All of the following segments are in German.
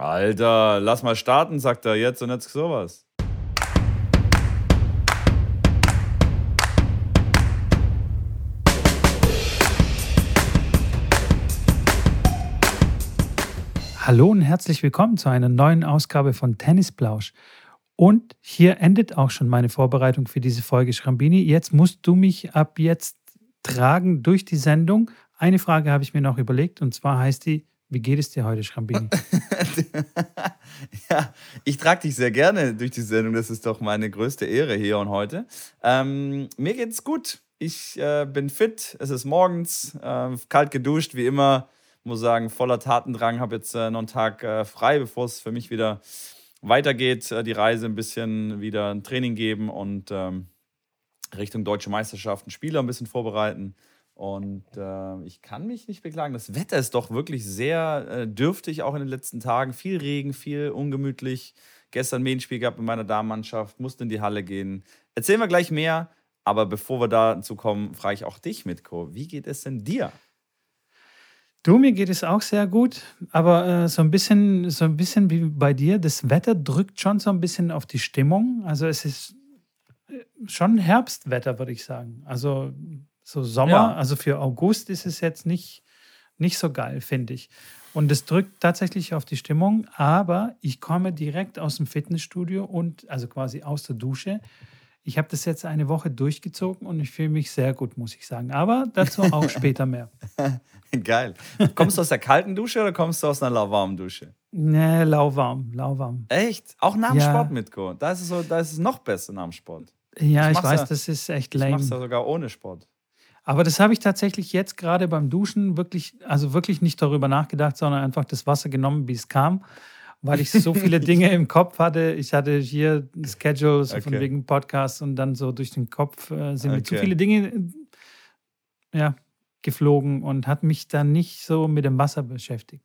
Alter, lass mal starten, sagt er jetzt und jetzt sowas. Hallo und herzlich willkommen zu einer neuen Ausgabe von Tennisplausch. Und hier endet auch schon meine Vorbereitung für diese Folge Schrambini. Jetzt musst du mich ab jetzt tragen durch die Sendung. Eine Frage habe ich mir noch überlegt und zwar heißt die, wie geht es dir heute, Schrambini? ja, ich trage dich sehr gerne durch die Sendung. Das ist doch meine größte Ehre hier und heute. Ähm, mir geht's gut. Ich äh, bin fit. Es ist morgens, äh, kalt geduscht, wie immer. Muss sagen, voller Tatendrang. Habe jetzt äh, noch einen Tag äh, frei, bevor es für mich wieder weitergeht. Äh, die Reise ein bisschen wieder ein Training geben und ähm, Richtung Deutsche Meisterschaften Spieler ein bisschen vorbereiten. Und äh, ich kann mich nicht beklagen. Das Wetter ist doch wirklich sehr äh, dürftig, auch in den letzten Tagen. Viel Regen, viel ungemütlich. Gestern Medienspiel gehabt mit meiner Damenmannschaft, musste in die Halle gehen. Erzählen wir gleich mehr. Aber bevor wir dazu kommen, frage ich auch dich, Mitko. Wie geht es denn dir? Du, mir geht es auch sehr gut, aber äh, so, ein bisschen, so ein bisschen wie bei dir. Das Wetter drückt schon so ein bisschen auf die Stimmung. Also es ist äh, schon Herbstwetter, würde ich sagen. Also so Sommer, ja. also für August ist es jetzt nicht, nicht so geil, finde ich. Und es drückt tatsächlich auf die Stimmung, aber ich komme direkt aus dem Fitnessstudio und also quasi aus der Dusche. Ich habe das jetzt eine Woche durchgezogen und ich fühle mich sehr gut, muss ich sagen. Aber dazu auch später mehr. Geil. Kommst du aus der kalten Dusche oder kommst du aus einer lauwarmen Dusche? Nee, lauwarm, lauwarm. Echt? Auch nach dem ja. Sport, Mitko? Da ist, es so, da ist es noch besser nach dem Sport. Ja, ich, ich weiß, ja, das ist echt lame. Ich mach's ja sogar ohne Sport. Aber das habe ich tatsächlich jetzt gerade beim Duschen wirklich, also wirklich nicht darüber nachgedacht, sondern einfach das Wasser genommen, wie es kam, weil ich so viele Dinge im Kopf hatte. Ich hatte hier ein Schedule so okay. von wegen Podcast und dann so durch den Kopf äh, sind okay. mir zu viele Dinge ja, geflogen und hat mich dann nicht so mit dem Wasser beschäftigt.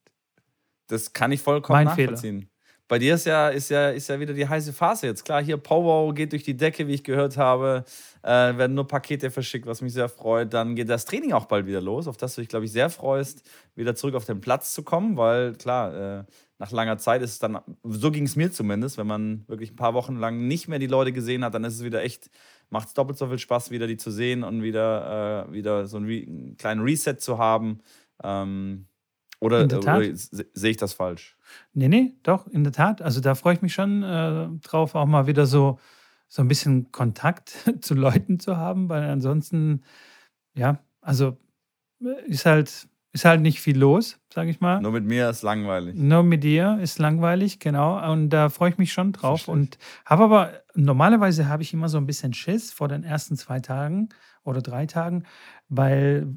Das kann ich vollkommen mein nachvollziehen. Fehler. Bei dir ist ja, ist, ja, ist ja wieder die heiße Phase jetzt. Klar, hier Power geht durch die Decke, wie ich gehört habe. Äh, werden nur Pakete verschickt, was mich sehr freut. Dann geht das Training auch bald wieder los, auf das du dich, glaube ich, sehr freust, wieder zurück auf den Platz zu kommen, weil klar, äh, nach langer Zeit ist es dann, so ging es mir zumindest, wenn man wirklich ein paar Wochen lang nicht mehr die Leute gesehen hat, dann ist es wieder echt, macht es doppelt so viel Spaß, wieder die zu sehen und wieder, äh, wieder so einen, einen, kleinen Reset zu haben. Ähm, oder, oder sehe ich das falsch? Nee, nee, doch, in der Tat. Also da freue ich mich schon äh, drauf, auch mal wieder so, so ein bisschen Kontakt zu Leuten zu haben, weil ansonsten, ja, also äh, ist halt, ist halt nicht viel los, sage ich mal. Nur mit mir ist langweilig. Nur mit dir ist langweilig, genau. Und da freue ich mich schon drauf. Und habe aber, normalerweise habe ich immer so ein bisschen Schiss vor den ersten zwei Tagen oder drei Tagen, weil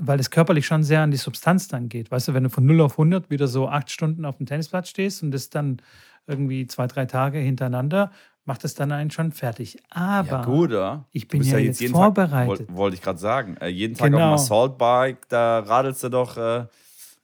weil es körperlich schon sehr an die Substanz dann geht. Weißt du, wenn du von 0 auf 100 wieder so acht Stunden auf dem Tennisplatz stehst und das dann irgendwie zwei, drei Tage hintereinander, macht es dann einen schon fertig. Aber ja, gut, ja. ich bin ja, ja, jetzt, vorbereitet. Wollte wollt ich gerade sagen. Äh, jeden Tag genau. auf dem Assault-Bike, da radelst du doch, äh,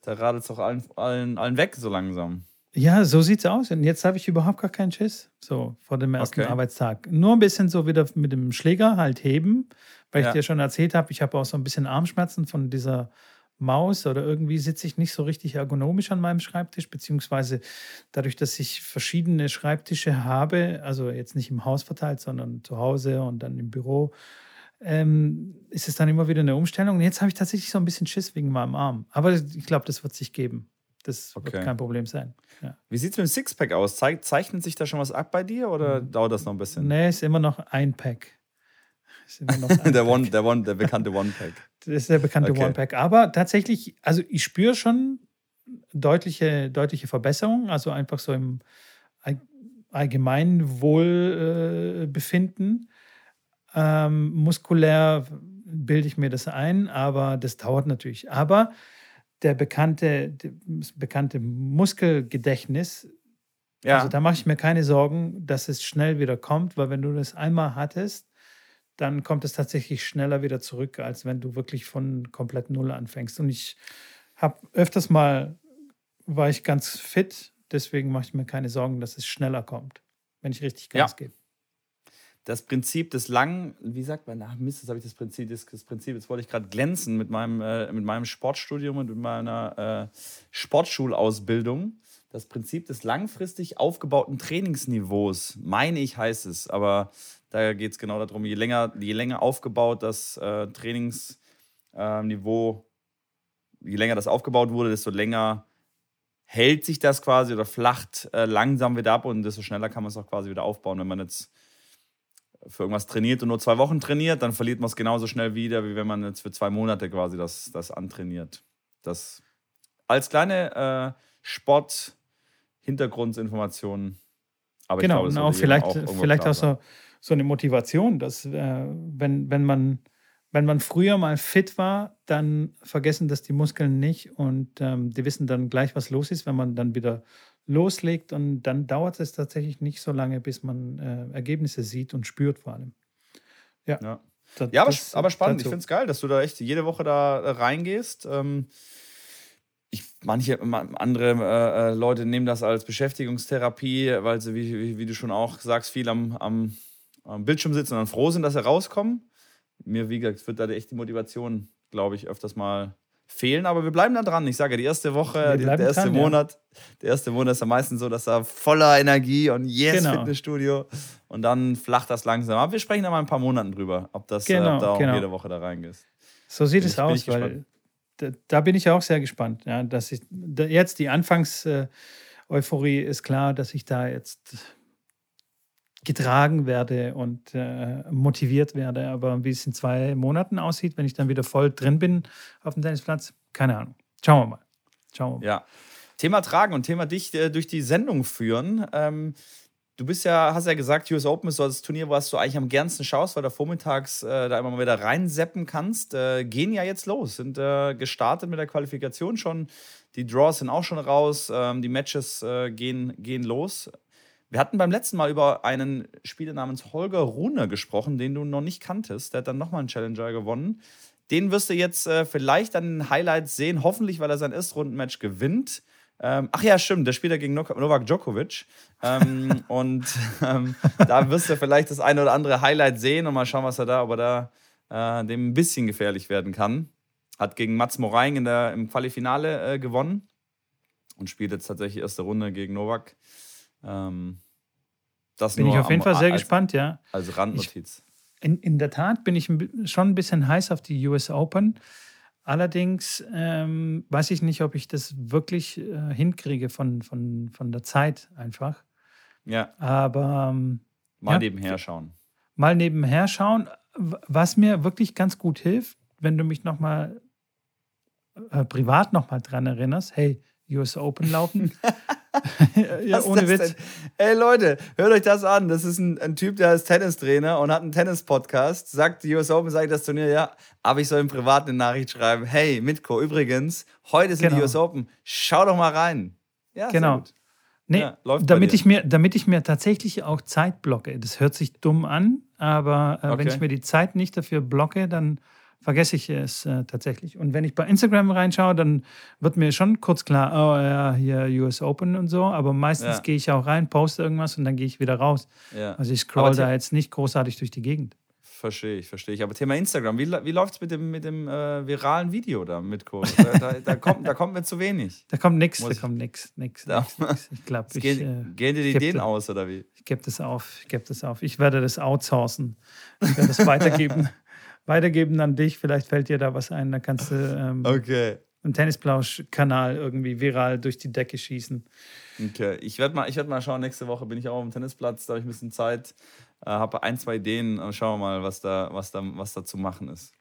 da radelst doch allen, allen, allen weg so langsam. Ja, so sieht's aus. Und jetzt habe ich überhaupt gar keinen Schiss, so vor dem ersten okay. Arbeitstag. Nur ein bisschen so wieder mit dem Schläger halt heben weil ja. ich dir schon erzählt habe, ich habe auch so ein bisschen Armschmerzen von dieser Maus oder irgendwie sitze ich nicht so richtig ergonomisch an meinem Schreibtisch, beziehungsweise dadurch, dass ich verschiedene Schreibtische habe, also jetzt nicht im Haus verteilt, sondern zu Hause und dann im Büro, ähm, ist es dann immer wieder eine Umstellung. Und jetzt habe ich tatsächlich so ein bisschen Schiss wegen meinem Arm. Aber ich glaube, das wird sich geben. Das okay. wird kein Problem sein. Ja. Wie sieht es mit dem Sixpack aus? Zeichnet sich da schon was ab bei dir oder mhm. dauert das noch ein bisschen? Nee, ist immer noch ein Pack. der, One, der, One, der bekannte One-Pack. Das ist der bekannte okay. One-Pack. Aber tatsächlich, also ich spüre schon deutliche, deutliche Verbesserungen, also einfach so im allgemeinen Wohlbefinden. Ähm, muskulär bilde ich mir das ein, aber das dauert natürlich. Aber der bekannte, das bekannte Muskelgedächtnis, ja. also da mache ich mir keine Sorgen, dass es schnell wieder kommt, weil wenn du das einmal hattest, dann kommt es tatsächlich schneller wieder zurück, als wenn du wirklich von komplett Null anfängst. Und ich habe öfters mal, war ich ganz fit, deswegen mache ich mir keine Sorgen, dass es schneller kommt, wenn ich richtig Gas ja. gebe. Das Prinzip des langen, wie sagt man, ach Mist, das habe ich das Prinzip, das, das Prinzip, jetzt wollte ich gerade glänzen mit meinem, äh, mit meinem Sportstudium und mit meiner äh, Sportschulausbildung. das Prinzip des langfristig aufgebauten Trainingsniveaus, meine ich, heißt es. Aber da geht es genau darum, je länger, je länger aufgebaut das äh, Trainingsniveau, äh, je länger das aufgebaut wurde, desto länger hält sich das quasi oder flacht äh, langsam wieder ab und desto schneller kann man es auch quasi wieder aufbauen. Wenn man jetzt für irgendwas trainiert und nur zwei Wochen trainiert, dann verliert man es genauso schnell wieder, wie wenn man jetzt für zwei Monate quasi das, das antrainiert. Das als kleine äh, Sport-Hintergrundinformation. Aber genau, ich glaube, und auch vielleicht, auch vielleicht auch so, so eine Motivation, dass äh, wenn, wenn man wenn man früher mal fit war, dann vergessen das die Muskeln nicht und ähm, die wissen dann gleich, was los ist, wenn man dann wieder loslegt und dann dauert es tatsächlich nicht so lange, bis man äh, Ergebnisse sieht und spürt vor allem. Ja, ja. Das, ja aber, aber spannend. Dazu. Ich finde es geil, dass du da echt jede Woche da reingehst. Ähm, ich, manche andere äh, äh, Leute nehmen das als Beschäftigungstherapie, weil sie, wie, wie, wie du schon auch sagst, viel am, am, am Bildschirm sitzen und dann froh sind, dass sie rauskommen. Mir, wie gesagt, wird da echt die Motivation, glaube ich, öfters mal fehlen, aber wir bleiben da dran. Ich sage, die erste Woche, der erste dran, Monat, ja. der erste Monat ist am meisten so, dass er voller Energie und yes, genau. Fitnessstudio und dann flacht das langsam. Aber wir sprechen da mal ein paar Monaten drüber, ob das genau, äh, ob da auch genau. jede Woche da reingehst. So sieht bin es ich, aus, weil da, da, bin ich auch sehr gespannt, ja, dass ich da jetzt die Anfangs-Euphorie äh, ist klar, dass ich da jetzt getragen werde und äh, motiviert werde. Aber wie es in zwei Monaten aussieht, wenn ich dann wieder voll drin bin auf dem Tennisplatz, keine Ahnung. Schauen wir mal. Schauen wir mal. Ja. Thema Tragen und Thema dich äh, durch die Sendung führen. Ähm, du bist ja, hast ja gesagt, US Open ist so das Turnier, was du eigentlich am gernsten schaust, weil du vormittags äh, da immer mal wieder reinseppen kannst. Äh, gehen ja jetzt los, sind äh, gestartet mit der Qualifikation schon. Die Draws sind auch schon raus, ähm, die Matches äh, gehen, gehen los. Wir hatten beim letzten Mal über einen Spieler namens Holger Rune gesprochen, den du noch nicht kanntest. Der hat dann nochmal einen Challenger gewonnen. Den wirst du jetzt äh, vielleicht an den Highlights sehen, hoffentlich, weil er sein Erstrundenmatch gewinnt. Ähm, ach ja, stimmt, der spielt ja gegen Novak Djokovic. Ähm, und ähm, da wirst du vielleicht das eine oder andere Highlight sehen und mal schauen, was er da, ob er da äh, dem ein bisschen gefährlich werden kann. Hat gegen Mats Moraing in der, im Qualifinale äh, gewonnen und spielt jetzt tatsächlich erste Runde gegen Novak. Ähm, das bin ich auf jeden am, Fall sehr als, gespannt, ja. Als Randnotiz. Ich, in, in der Tat bin ich schon ein bisschen heiß auf die US Open. Allerdings ähm, weiß ich nicht, ob ich das wirklich äh, hinkriege von, von, von der Zeit einfach. Ja. Aber ähm, mal ja, nebenher schauen. Mal nebenher schauen. Was mir wirklich ganz gut hilft, wenn du mich nochmal äh, privat nochmal dran erinnerst, hey, US Open laufen. ja, ohne Witz. Denn? Ey Leute, hört euch das an. Das ist ein, ein Typ, der ist Tennistrainer und hat einen Tennis-Podcast. Sagt die US Open, sagt das Turnier, ja, aber ich soll im Privat eine Nachricht schreiben. Hey, Mitko, übrigens, heute sind genau. die US Open. Schau doch mal rein. Ja, genau. Nee, ja, damit, ich mir, damit ich mir tatsächlich auch Zeit blocke. Das hört sich dumm an, aber äh, okay. wenn ich mir die Zeit nicht dafür blocke, dann vergesse ich es äh, tatsächlich. Und wenn ich bei Instagram reinschaue, dann wird mir schon kurz klar, oh ja, hier US Open und so, aber meistens ja. gehe ich auch rein, poste irgendwas und dann gehe ich wieder raus. Ja. Also ich scroll da jetzt nicht großartig durch die Gegend. Verstehe ich, verstehe ich. Aber Thema Instagram, wie, wie läuft es mit dem, mit dem äh, viralen Video da mit Kurs? Da, da, da, kommt, da kommt mir zu wenig. Da kommt nichts, da kommt nichts, nichts. Ich glaube, ich. Gehen, äh, gehen dir die Ideen aus, oder wie? Ich gebe das auf, ich gebe das auf. Ich werde das outsourcen. Ich werde das weitergeben. weitergeben an dich. Vielleicht fällt dir da was ein. Da kannst du ähm, okay. einen Tennisplausch-Kanal irgendwie viral durch die Decke schießen. Okay, ich werde mal, werd mal schauen. Nächste Woche bin ich auch auf dem Tennisplatz. Da habe ich ein bisschen Zeit. Äh, habe ein, zwei Ideen. Und schauen wir mal, was da, was, da, was da zu machen ist.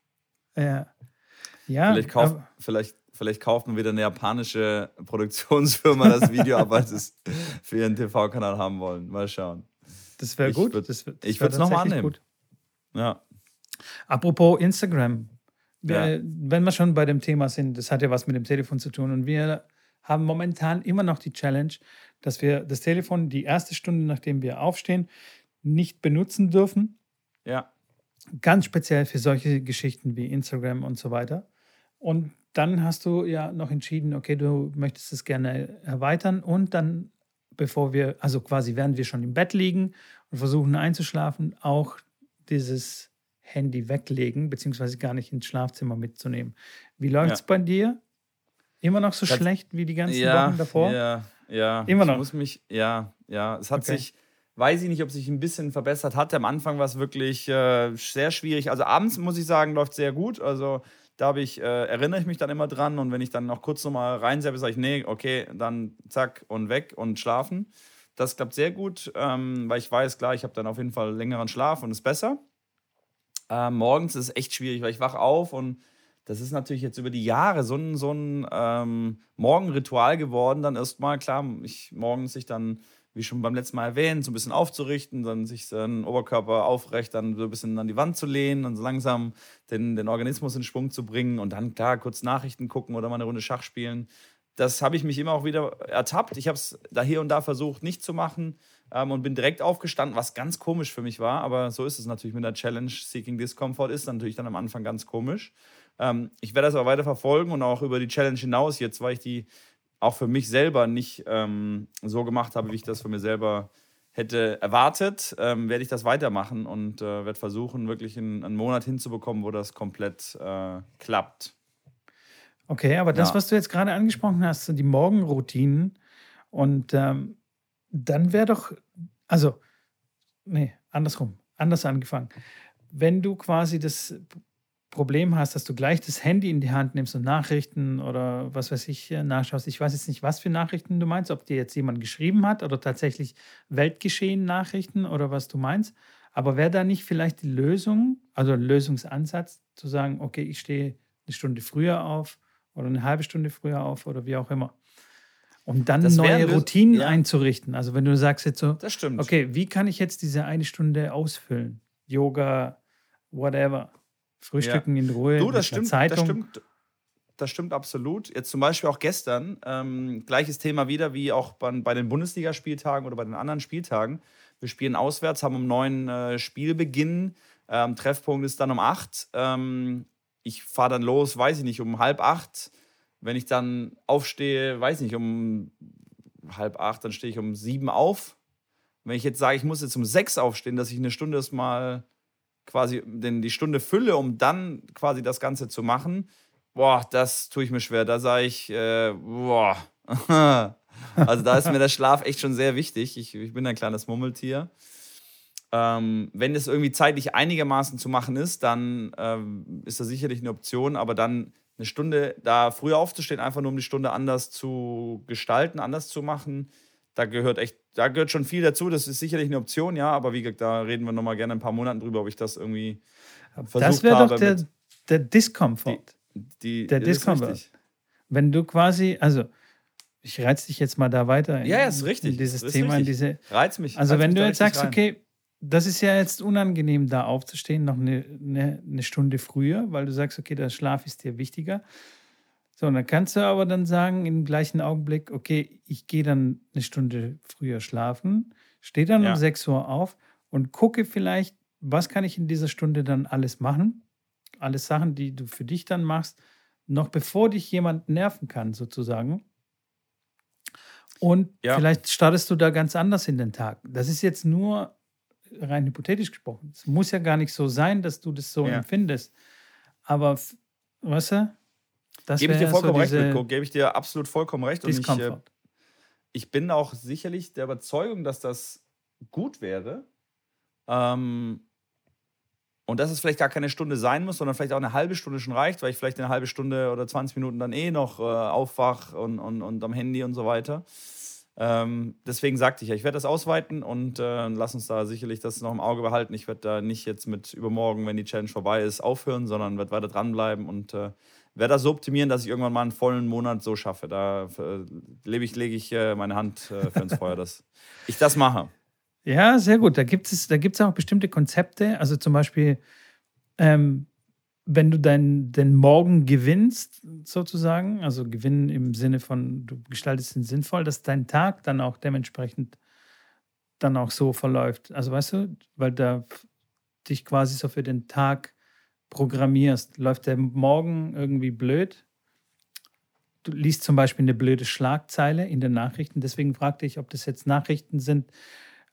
Ja. ja vielleicht, kauft, vielleicht, vielleicht kauft man wieder eine japanische Produktionsfirma das Video ab, sie es für ihren TV-Kanal haben wollen. Mal schauen. Das wäre gut. Würd, das, das ich würde es nochmal annehmen. Gut. Ja. Apropos Instagram. Wir, ja. Wenn wir schon bei dem Thema sind, das hat ja was mit dem Telefon zu tun und wir haben momentan immer noch die Challenge, dass wir das Telefon die erste Stunde, nachdem wir aufstehen, nicht benutzen dürfen. Ja. Ganz speziell für solche Geschichten wie Instagram und so weiter. Und dann hast du ja noch entschieden, okay, du möchtest es gerne erweitern und dann, bevor wir, also quasi während wir schon im Bett liegen und versuchen einzuschlafen, auch dieses Handy weglegen, beziehungsweise gar nicht ins Schlafzimmer mitzunehmen. Wie läuft es ja. bei dir? Immer noch so das, schlecht wie die ganzen ja, Wochen davor? Ja, Ja, Immer noch. Ich muss mich, ja, ja. Es hat Okay. sich, weiß ich nicht, ob sich ein bisschen verbessert hat. Am Anfang war es wirklich äh, sehr schwierig. Also abends muss ich sagen, läuft sehr gut. Also da habe ich, äh, erinnere ich mich dann immer dran und wenn ich dann noch kurz nochmal reinseppe, sage ich, nee, okay, dann zack und weg und schlafen. Das klappt sehr gut, ähm, weil ich weiß, klar, ich habe dann auf jeden Fall längeren Schlaf und ist besser. Ähm, morgens ist es echt schwierig, weil ich wach auf und das ist natürlich jetzt über die Jahre so ein, so ein ähm, Morgenritual geworden. Dann erstmal, klar, ich morgens sich dann, wie schon beim letzten Mal erwähnt, so ein bisschen aufzurichten, dann sich den Oberkörper aufrecht, dann so ein bisschen an die Wand zu lehnen und so langsam den, den Organismus in Schwung zu bringen und dann, klar, kurz Nachrichten gucken oder mal eine Runde Schach spielen. Das habe ich mich immer auch wieder ertappt. Ich habe es da hier und da versucht, nicht zu machen ähm, und bin direkt aufgestanden, was ganz komisch für mich war. Aber so ist es natürlich mit der Challenge. Seeking Discomfort ist natürlich dann am Anfang ganz komisch. Ähm, ich werde das aber weiter verfolgen und auch über die Challenge hinaus jetzt, weil ich die auch für mich selber nicht ähm, so gemacht habe, wie ich das für mir selber hätte erwartet, ähm, werde ich das weitermachen und äh, werde versuchen, wirklich einen, einen Monat hinzubekommen, wo das komplett äh, klappt. Okay, aber das, Ja. was du jetzt gerade angesprochen hast, sind die Morgenroutinen. Und ähm, dann wäre doch, also, nee, andersrum, anders angefangen. Wenn du quasi das Problem hast, dass du gleich das Handy in die Hand nimmst und Nachrichten oder was weiß ich äh, nachschaust, ich weiß jetzt nicht, was für Nachrichten du meinst, ob dir jetzt jemand geschrieben hat oder tatsächlich Weltgeschehen-Nachrichten oder was du meinst. Aber wäre da nicht vielleicht die Lösung, also ein Lösungsansatz, zu sagen, okay, ich stehe eine Stunde früher auf oder eine halbe Stunde früher auf oder wie auch immer. Um dann Das neue Routinen ja. einzurichten. Also wenn du sagst jetzt so, Das stimmt. okay, wie kann ich jetzt diese eine Stunde ausfüllen? Yoga, whatever. Frühstücken in Ruhe, Du, das stimmt, Zeitung. das stimmt. Das stimmt absolut. Jetzt zum Beispiel auch gestern, ähm, gleiches Thema wieder wie auch bei, bei den Bundesligaspieltagen oder bei den anderen Spieltagen. Wir spielen auswärts, haben um neun äh, Spielbeginn. Ähm, Treffpunkt ist dann um acht. Ähm, ich fahre dann los, weiß ich nicht, um halb acht. Wenn ich dann aufstehe, weiß nicht, um halb acht, dann stehe ich um sieben auf. Wenn ich jetzt sage, ich muss jetzt um sechs aufstehen, dass ich eine Stunde erstmal quasi den, die Stunde fülle, um dann quasi das Ganze zu machen, boah, das tue ich mir schwer. Da sage ich, äh, boah. also da ist mir der Schlaf echt schon sehr wichtig. Ich, ich bin ein kleines Mummeltier. Ähm, wenn es irgendwie zeitlich einigermaßen zu machen ist, dann ähm, ist das sicherlich eine Option, aber dann eine Stunde da früher aufzustehen, einfach nur um die Stunde anders zu gestalten, anders zu machen, da gehört echt, da gehört schon viel dazu. Das ist sicherlich eine Option, ja, aber wie gesagt, da reden wir nochmal gerne in ein paar Monaten drüber, ob ich das irgendwie versucht das wäre doch der, der Discomfort. die, der das ist Discomfort. Wenn du quasi, also ich reiz dich jetzt mal da weiter in, Ja, ist richtig. in dieses Ist Thema, in richtig. diese. Reiz mich. Also reiz wenn mich du jetzt sagst, okay, das ist ja jetzt unangenehm, da aufzustehen, noch eine, eine, eine Stunde früher, weil du sagst, okay, der Schlaf ist dir wichtiger. So, und dann kannst du aber dann sagen, im gleichen Augenblick, okay, ich gehe dann eine Stunde früher schlafen, stehe dann Ja. um 6 Uhr auf und gucke vielleicht, was kann ich in dieser Stunde dann alles machen. Alles Sachen, die du für dich dann machst, noch bevor dich jemand nerven kann, sozusagen. Und Ja. vielleicht startest du da ganz anders in den Tag. Das ist jetzt nur rein hypothetisch gesprochen. Es muss ja gar nicht so sein, dass du das so Ja. empfindest. Aber, weißt du, das Gebe ich dir vollkommen so recht, Mitko. Gebe ich dir absolut vollkommen recht. Und ich, äh, ich bin auch sicherlich der Überzeugung, dass das gut wäre. Ähm, und dass es vielleicht gar keine Stunde sein muss, sondern vielleicht auch eine halbe Stunde schon reicht, weil ich vielleicht eine halbe Stunde oder 20 Minuten dann eh noch äh, aufwach und, und, und am Handy und so weiter. Ähm, deswegen sagte ich ja, ich werde das ausweiten und äh, lass uns da sicherlich das noch im Auge behalten. Ich werde da nicht jetzt mit übermorgen, wenn die Challenge vorbei ist, aufhören, sondern werde weiter dranbleiben und äh, werde das so optimieren, dass ich irgendwann mal einen vollen Monat so schaffe. Da äh, lebe ich, lege ich äh, meine Hand äh, für ins Feuer, dass ich das mache. Ja, sehr gut. Da gibt es da gibt's auch bestimmte Konzepte. Also zum Beispiel, ähm, wenn du dein, den Morgen gewinnst, sozusagen, also gewinnen im Sinne von, du gestaltest ihn sinnvoll, dass dein Tag dann auch dementsprechend dann auch so verläuft. Also weißt du, weil da dich quasi so für den Tag programmierst. Läuft der Morgen irgendwie blöd? Du liest zum Beispiel eine blöde Schlagzeile in den Nachrichten. Deswegen fragte ich, ob das jetzt Nachrichten sind,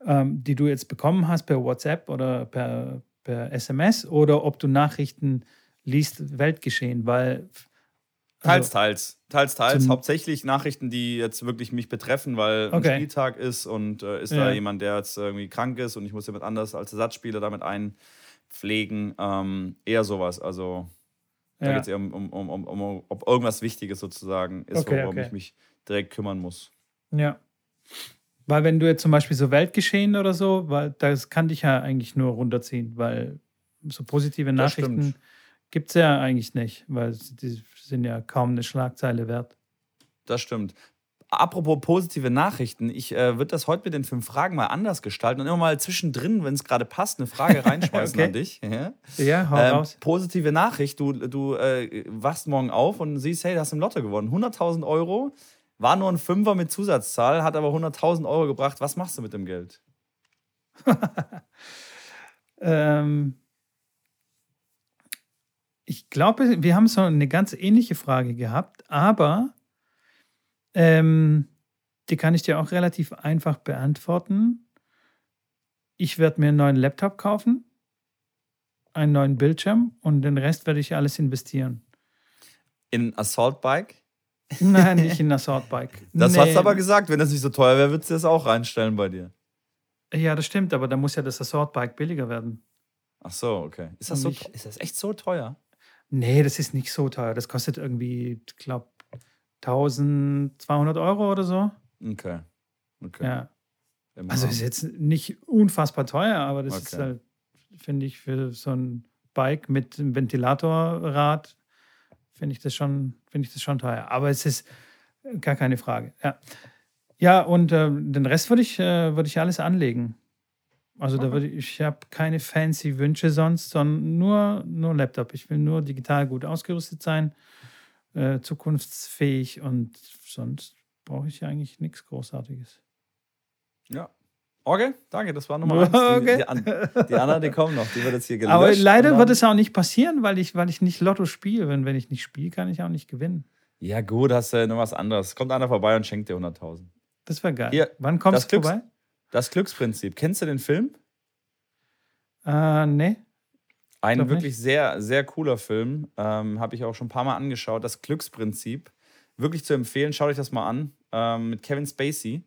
ähm, die du jetzt bekommen hast per WhatsApp oder per, per SMS oder ob du Nachrichten liest, Weltgeschehen, weil Teils, teils. Teils, teils. Hauptsächlich Nachrichten, die jetzt wirklich mich betreffen, weil okay. ein Spieltag ist und äh, ist ja. da jemand, der jetzt irgendwie krank ist und ich muss jemand anders als Ersatzspieler damit einpflegen. Ähm, eher sowas. Also da ja. geht es eher um, um, um, um, um, ob irgendwas Wichtiges sozusagen ist, okay, worum okay. ich mich direkt kümmern muss. Ja. Weil wenn du jetzt zum Beispiel so Weltgeschehen oder so, weil das kann dich ja eigentlich nur runterziehen, weil so positive Nachrichten gibt es ja eigentlich nicht, weil die sind ja kaum eine Schlagzeile wert. Das stimmt. Apropos positive Nachrichten, ich äh, würde das heute mit den fünf Fragen mal anders gestalten und immer mal zwischendrin, wenn es gerade passt, eine Frage reinschmeißen okay. an dich. Ja, ja hau ähm, raus. Positive Nachricht, du, du äh, wachst morgen auf und siehst, hey, du hast im Lotto gewonnen. 100.000 Euro, war nur ein Fünfer mit Zusatzzahl, hat aber 100.000 Euro gebracht. Was machst du mit dem Geld? ähm, ich glaube, wir haben so eine ganz ähnliche Frage gehabt, aber ähm, die kann ich dir auch relativ einfach beantworten. Ich werde mir einen neuen Laptop kaufen, einen neuen Bildschirm und den Rest werde ich alles investieren. In Assault Bike? Nein, nicht in Assault Bike. Das nee. hast du aber gesagt, wenn das nicht so teuer wäre, würdest du das auch reinstellen bei dir. Ja, das stimmt, aber da muss ja das Assault Bike billiger werden. Ach so, okay. Ist das, so, ist das echt so teuer? Nee, das ist nicht so teuer. Das kostet irgendwie, ich glaube, 1200 Euro oder so. Okay. okay. Ja. Immer. Also ist jetzt nicht unfassbar teuer, aber das okay. ist halt, finde ich, für so ein Bike mit einem Ventilatorrad, finde ich das schon, finde ich das schon teuer. Aber es ist gar keine Frage. Ja. Ja, und äh, den Rest würde ich, äh, würde ich alles anlegen. Also da würde ich, ich habe keine fancy Wünsche sonst, sondern nur, nur Laptop. Ich will nur digital gut ausgerüstet sein, äh, zukunftsfähig und sonst brauche ich eigentlich nichts Großartiges. Ja. Okay, danke, das war Nummer eins. Okay. Die, die, die Anna, die kommen noch, die wird jetzt hier gelöscht. Aber leider wird es auch nicht passieren, weil ich, weil ich nicht Lotto spiele. Wenn, wenn ich nicht spiele, kann ich auch nicht gewinnen. Ja gut, hast du noch was anderes. Kommt einer vorbei und schenkt dir 100.000. Das wäre geil. Hier, Wann kommst du vorbei? Das Glücksprinzip. Kennst du den Film? Äh, nee. Ein wirklich nicht. sehr, sehr cooler Film. Ähm, Habe ich auch schon ein paar Mal angeschaut. Das Glücksprinzip. Wirklich zu empfehlen. Schaut euch das mal an. Ähm, mit Kevin Spacey.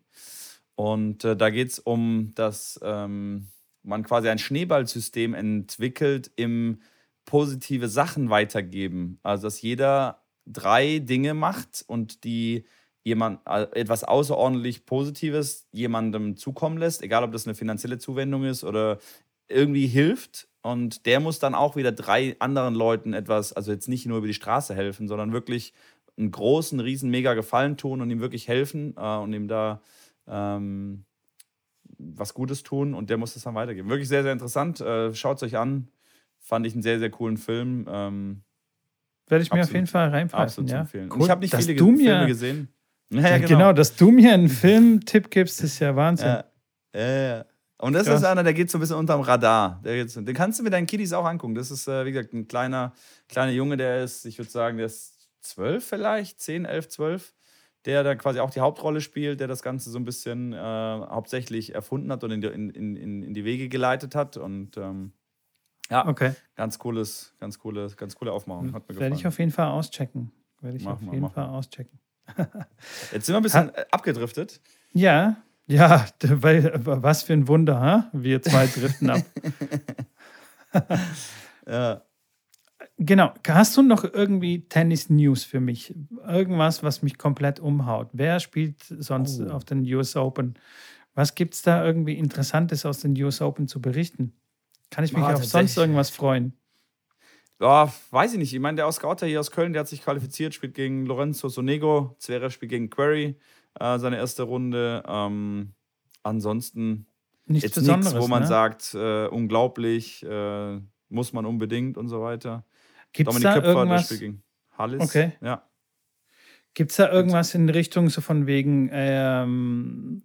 Und äh, da geht es um, dass ähm, man quasi ein Schneeballsystem entwickelt im positive Sachen weitergeben. Also, dass jeder drei Dinge macht und die jemand äh, etwas außerordentlich Positives jemandem zukommen lässt, egal ob das eine finanzielle Zuwendung ist oder irgendwie hilft. Und der muss dann auch wieder drei anderen Leuten etwas, also jetzt nicht nur über die Straße helfen, sondern wirklich einen großen, riesen, mega Gefallen tun und ihm wirklich helfen äh, und ihm da ähm, was Gutes tun und der muss das dann weitergeben. Wirklich sehr, sehr interessant. Äh, Schaut es euch an. Fand ich einen sehr, sehr coolen Film. Ähm, Werde ich mir auf jeden Fall reinpfeifen. Ja. Cool, ich habe nicht viele Filme gesehen. Ja, ja, genau. genau. dass du mir einen Filmtipp gibst, ist ja Wahnsinn. Ja, ja, ja. Und das ist einer, der geht so ein bisschen unterm Radar. Der geht, den kannst du mit deinen Kiddies auch angucken. Das ist, äh, wie gesagt, ein kleiner, kleiner Junge, der ist, ich würde sagen, der ist zwölf vielleicht, zehn, elf, zwölf, der da quasi auch die Hauptrolle spielt, der das Ganze so ein bisschen äh, hauptsächlich erfunden hat und in die, in, in, in die Wege geleitet hat. Und ähm, ja, okay. ganz cooles, ganz coole, ganz coole Aufmachung. Hat mir Werde ich auf jeden Fall auschecken. Werde ich mach auf mal, jeden Fall auschecken. Jetzt sind wir ein bisschen ha abgedriftet. Ja, ja, weil, was für ein Wunder, ha? wir zwei driften ab. ja. Genau. Hast du noch irgendwie Tennis-News für mich? Irgendwas, was mich komplett umhaut? Wer spielt sonst oh. auf den US Open? Was gibt es da irgendwie Interessantes aus den US Open zu berichten? Kann ich mich oh, auf sonst irgendwas freuen? Ja, weiß ich nicht. Ich meine, der Oscar hier aus Köln, der hat sich qualifiziert, spielt gegen Lorenzo Sonego. Zverev spielt gegen Query äh, seine erste Runde. Ähm, ansonsten nichts jetzt nichts, wo man ne? sagt, äh, unglaublich, äh, muss man unbedingt und so weiter. Gibt es da Köpfer, irgendwas? Der gegen Hallis. Okay. Ja. Gibt es da irgendwas in Richtung so von wegen ähm,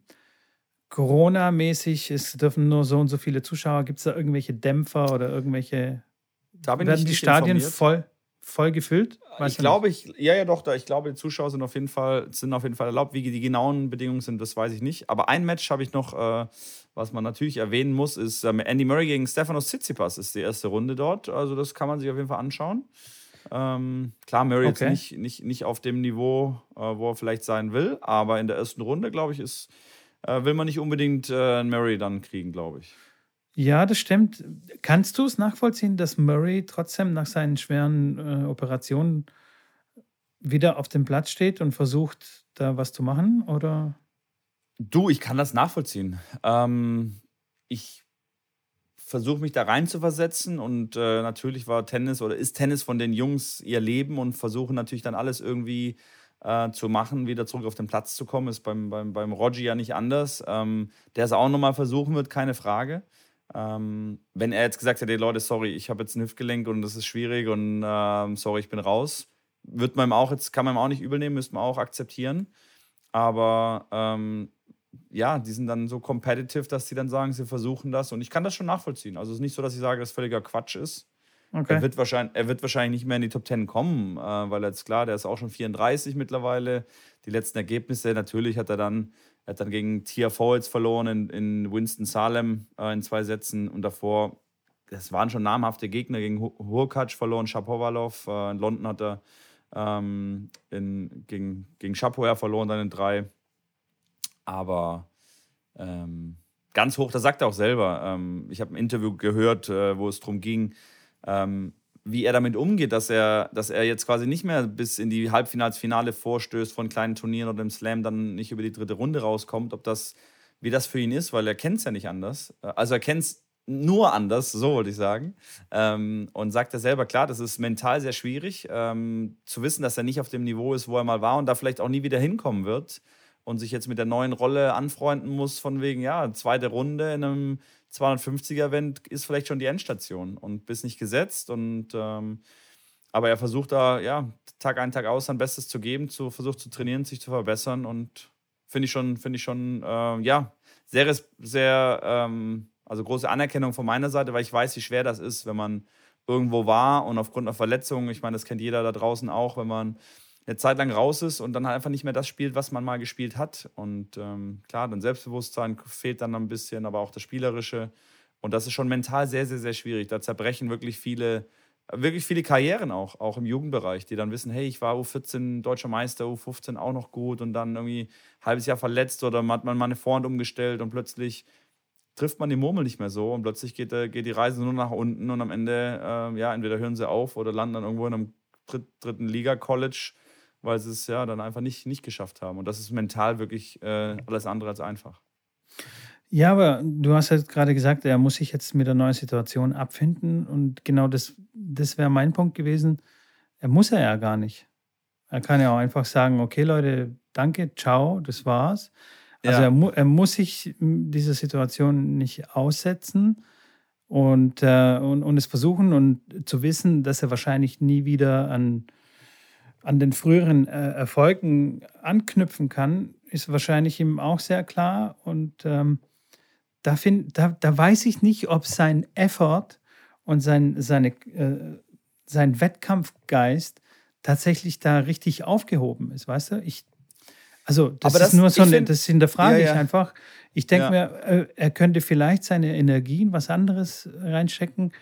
Corona-mäßig, es dürfen nur so und so viele Zuschauer, gibt es da irgendwelche Dämpfer oder irgendwelche da bin Werden ich die Stadien voll, voll gefüllt? Weiß ich glaube, ich, ja, ja, doch, da, ich glaube, die Zuschauer sind auf jeden Fall, sind auf jeden Fall erlaubt. Wie die genauen Bedingungen sind, das weiß ich nicht. Aber ein Match habe ich noch, äh, was man natürlich erwähnen muss, ist äh, Andy Murray gegen Stefanos Tsitsipas ist die erste Runde dort. Also das kann man sich auf jeden Fall anschauen. Ähm, klar, Murray okay. jetzt nicht, nicht, nicht auf dem Niveau, äh, wo er vielleicht sein will, aber in der ersten Runde, glaube ich, ist, äh, will man nicht unbedingt äh, Murray dann kriegen, glaube ich. Ja, das stimmt. Kannst du es nachvollziehen, dass Murray trotzdem nach seinen schweren äh, Operationen wieder auf dem Platz steht und versucht, da was zu machen? Oder? Du, ich kann das nachvollziehen. Ähm, ich versuche mich da rein zu versetzen und äh, natürlich war Tennis oder ist Tennis von den Jungs ihr Leben und versuchen natürlich dann alles irgendwie äh, zu machen, wieder zurück auf den Platz zu kommen. Ist beim, beim, beim Roger ja nicht anders. Ähm, der es auch nochmal versuchen wird, keine Frage. Ähm, wenn er jetzt gesagt hätte, Leute, sorry, ich habe jetzt ein Hüftgelenk und das ist schwierig und ähm, sorry, ich bin raus, wird man auch jetzt, kann man auch nicht übel nehmen, müsste man auch akzeptieren. Aber ähm, ja, die sind dann so competitive, dass sie dann sagen, sie versuchen das. Und ich kann das schon nachvollziehen. Also es ist nicht so, dass ich sage, dass völliger Quatsch ist. Okay. Er, wird wahrscheinlich, er wird wahrscheinlich nicht mehr in die Top 10 kommen, äh, weil jetzt klar, der ist auch schon 34 mittlerweile. Die letzten Ergebnisse, natürlich hat er dann, er hat dann gegen Tia Fowles verloren in, in Winston-Salem äh, in zwei Sätzen und davor, das waren schon namhafte Gegner, gegen Hurkacz verloren, Shapovalov. Äh, in London hat er ähm, in, gegen, gegen Chapoer verloren, dann in drei. Aber ähm, ganz hoch, das sagt er auch selber. Ähm, ich habe ein Interview gehört, äh, wo es darum ging, ähm, wie er damit umgeht, dass er, dass er jetzt quasi nicht mehr bis in die Halbfinals, Finale vorstößt von kleinen Turnieren oder im Slam dann nicht über die dritte Runde rauskommt, ob das, wie das für ihn ist, weil er kennt es ja nicht anders. Also er kennt es nur anders, so wollte ich sagen. Ähm, und sagt er selber, klar, das ist mental sehr schwierig, ähm, zu wissen, dass er nicht auf dem Niveau ist, wo er mal war und da vielleicht auch nie wieder hinkommen wird und sich jetzt mit der neuen Rolle anfreunden muss, von wegen, ja, zweite Runde in einem 250er-Event ist vielleicht schon die Endstation und bist nicht gesetzt. Und ähm, aber er versucht da, ja, Tag ein, Tag aus sein Bestes zu geben, zu, versucht zu trainieren, sich zu verbessern und finde ich schon, finde ich schon, äh, ja, sehr, sehr, ähm, also große Anerkennung von meiner Seite, weil ich weiß, wie schwer das ist, wenn man irgendwo war und aufgrund einer Verletzung, ich meine, das kennt jeder da draußen auch, wenn man eine Zeit lang raus ist und dann halt einfach nicht mehr das spielt, was man mal gespielt hat. Und ähm, klar, dann Selbstbewusstsein fehlt dann ein bisschen, aber auch das Spielerische. Und das ist schon mental sehr, sehr, sehr schwierig. Da zerbrechen wirklich viele, wirklich viele Karrieren auch, auch im Jugendbereich, die dann wissen, hey, ich war U14 deutscher Meister, U15 auch noch gut und dann irgendwie ein halbes Jahr verletzt oder hat man mal eine Vorhand umgestellt und plötzlich trifft man die Murmel nicht mehr so und plötzlich geht, geht die Reise nur nach unten und am Ende, äh, ja, entweder hören sie auf oder landen dann irgendwo in einem dritten Liga-College weil sie es ja dann einfach nicht, nicht geschafft haben. Und das ist mental wirklich äh, alles andere als einfach. Ja, aber du hast ja gerade gesagt, er muss sich jetzt mit der neuen Situation abfinden. Und genau das, das wäre mein Punkt gewesen. Er muss er ja gar nicht. Er kann ja auch einfach sagen, okay Leute, danke, ciao, das war's. Also ja. er, mu er muss sich dieser Situation nicht aussetzen und, äh, und, und es versuchen und zu wissen, dass er wahrscheinlich nie wieder an an den früheren äh, Erfolgen anknüpfen kann, ist wahrscheinlich ihm auch sehr klar. Und ähm, da, find, da, da weiß ich nicht, ob sein Effort und sein, seine, äh, sein Wettkampfgeist tatsächlich da richtig aufgehoben ist. Weißt du? Ich, also, das, das ist nur so eine, find, das hinterfrage ja, ja. ich einfach. Ich denke ja. mir, äh, er könnte vielleicht seine Energien was anderes reinstecken,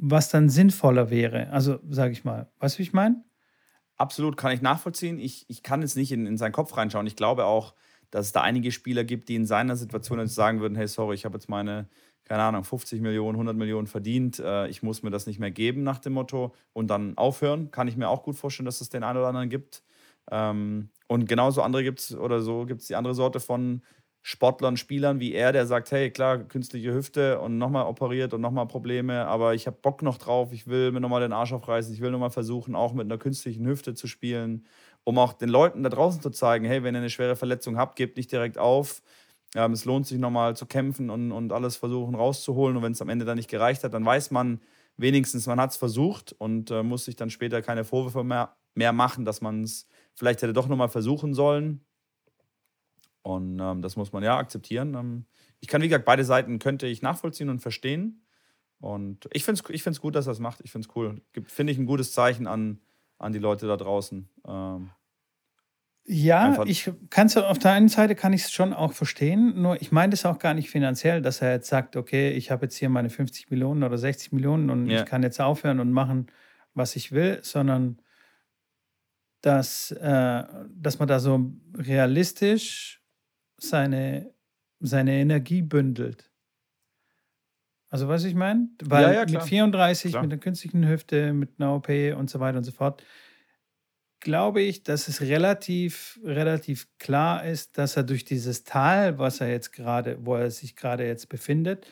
was dann sinnvoller wäre. Also, sage ich mal. Weißt du, wie ich meine? Absolut, kann ich nachvollziehen. Ich, ich kann jetzt nicht in, in seinen Kopf reinschauen. Ich glaube auch, dass es da einige Spieler gibt, die in seiner Situation jetzt sagen würden, hey, sorry, ich habe jetzt meine, keine Ahnung, 50 Millionen, 100 Millionen verdient, äh, ich muss mir das nicht mehr geben nach dem Motto und dann aufhören. Kann ich mir auch gut vorstellen, dass es den einen oder anderen gibt. Ähm, und genauso andere gibt es oder so gibt es die andere Sorte von Sportlern, Spielern wie er, der sagt, hey, klar, künstliche Hüfte und nochmal operiert und nochmal Probleme, aber ich habe Bock noch drauf, ich will mir nochmal den Arsch aufreißen, ich will nochmal versuchen, auch mit einer künstlichen Hüfte zu spielen, um auch den Leuten da draußen zu zeigen, hey, wenn ihr eine schwere Verletzung habt, gebt nicht direkt auf. Ähm, es lohnt sich nochmal zu kämpfen und, und alles versuchen rauszuholen. Und wenn es am Ende dann nicht gereicht hat, dann weiß man wenigstens, man hat es versucht und äh, muss sich dann später keine Vorwürfe mehr, mehr machen, dass man es vielleicht hätte doch nochmal versuchen sollen. Und ähm, das muss man ja akzeptieren. Ähm, ich kann, wie gesagt, beide Seiten könnte ich nachvollziehen und verstehen. Und ich finde es ich find's gut, dass er das macht. Ich finde es cool. Finde ich ein gutes Zeichen an, an die Leute da draußen. Ähm, ja, ich kann es auf der einen Seite kann ich es schon auch verstehen, nur ich meine das auch gar nicht finanziell, dass er jetzt sagt, okay, ich habe jetzt hier meine 50 Millionen oder 60 Millionen und ja. ich kann jetzt aufhören und machen, was ich will, sondern dass, äh, dass man da so realistisch seine, seine Energie bündelt. Also, was ich meine? Weil Ja, ja, mit klar. 34, Klar. mit der künstlichen Hüfte, mit einer OP und so weiter und so fort, glaube ich, dass es relativ, relativ klar ist, dass er durch dieses Tal, was er jetzt gerade, wo er sich gerade jetzt befindet,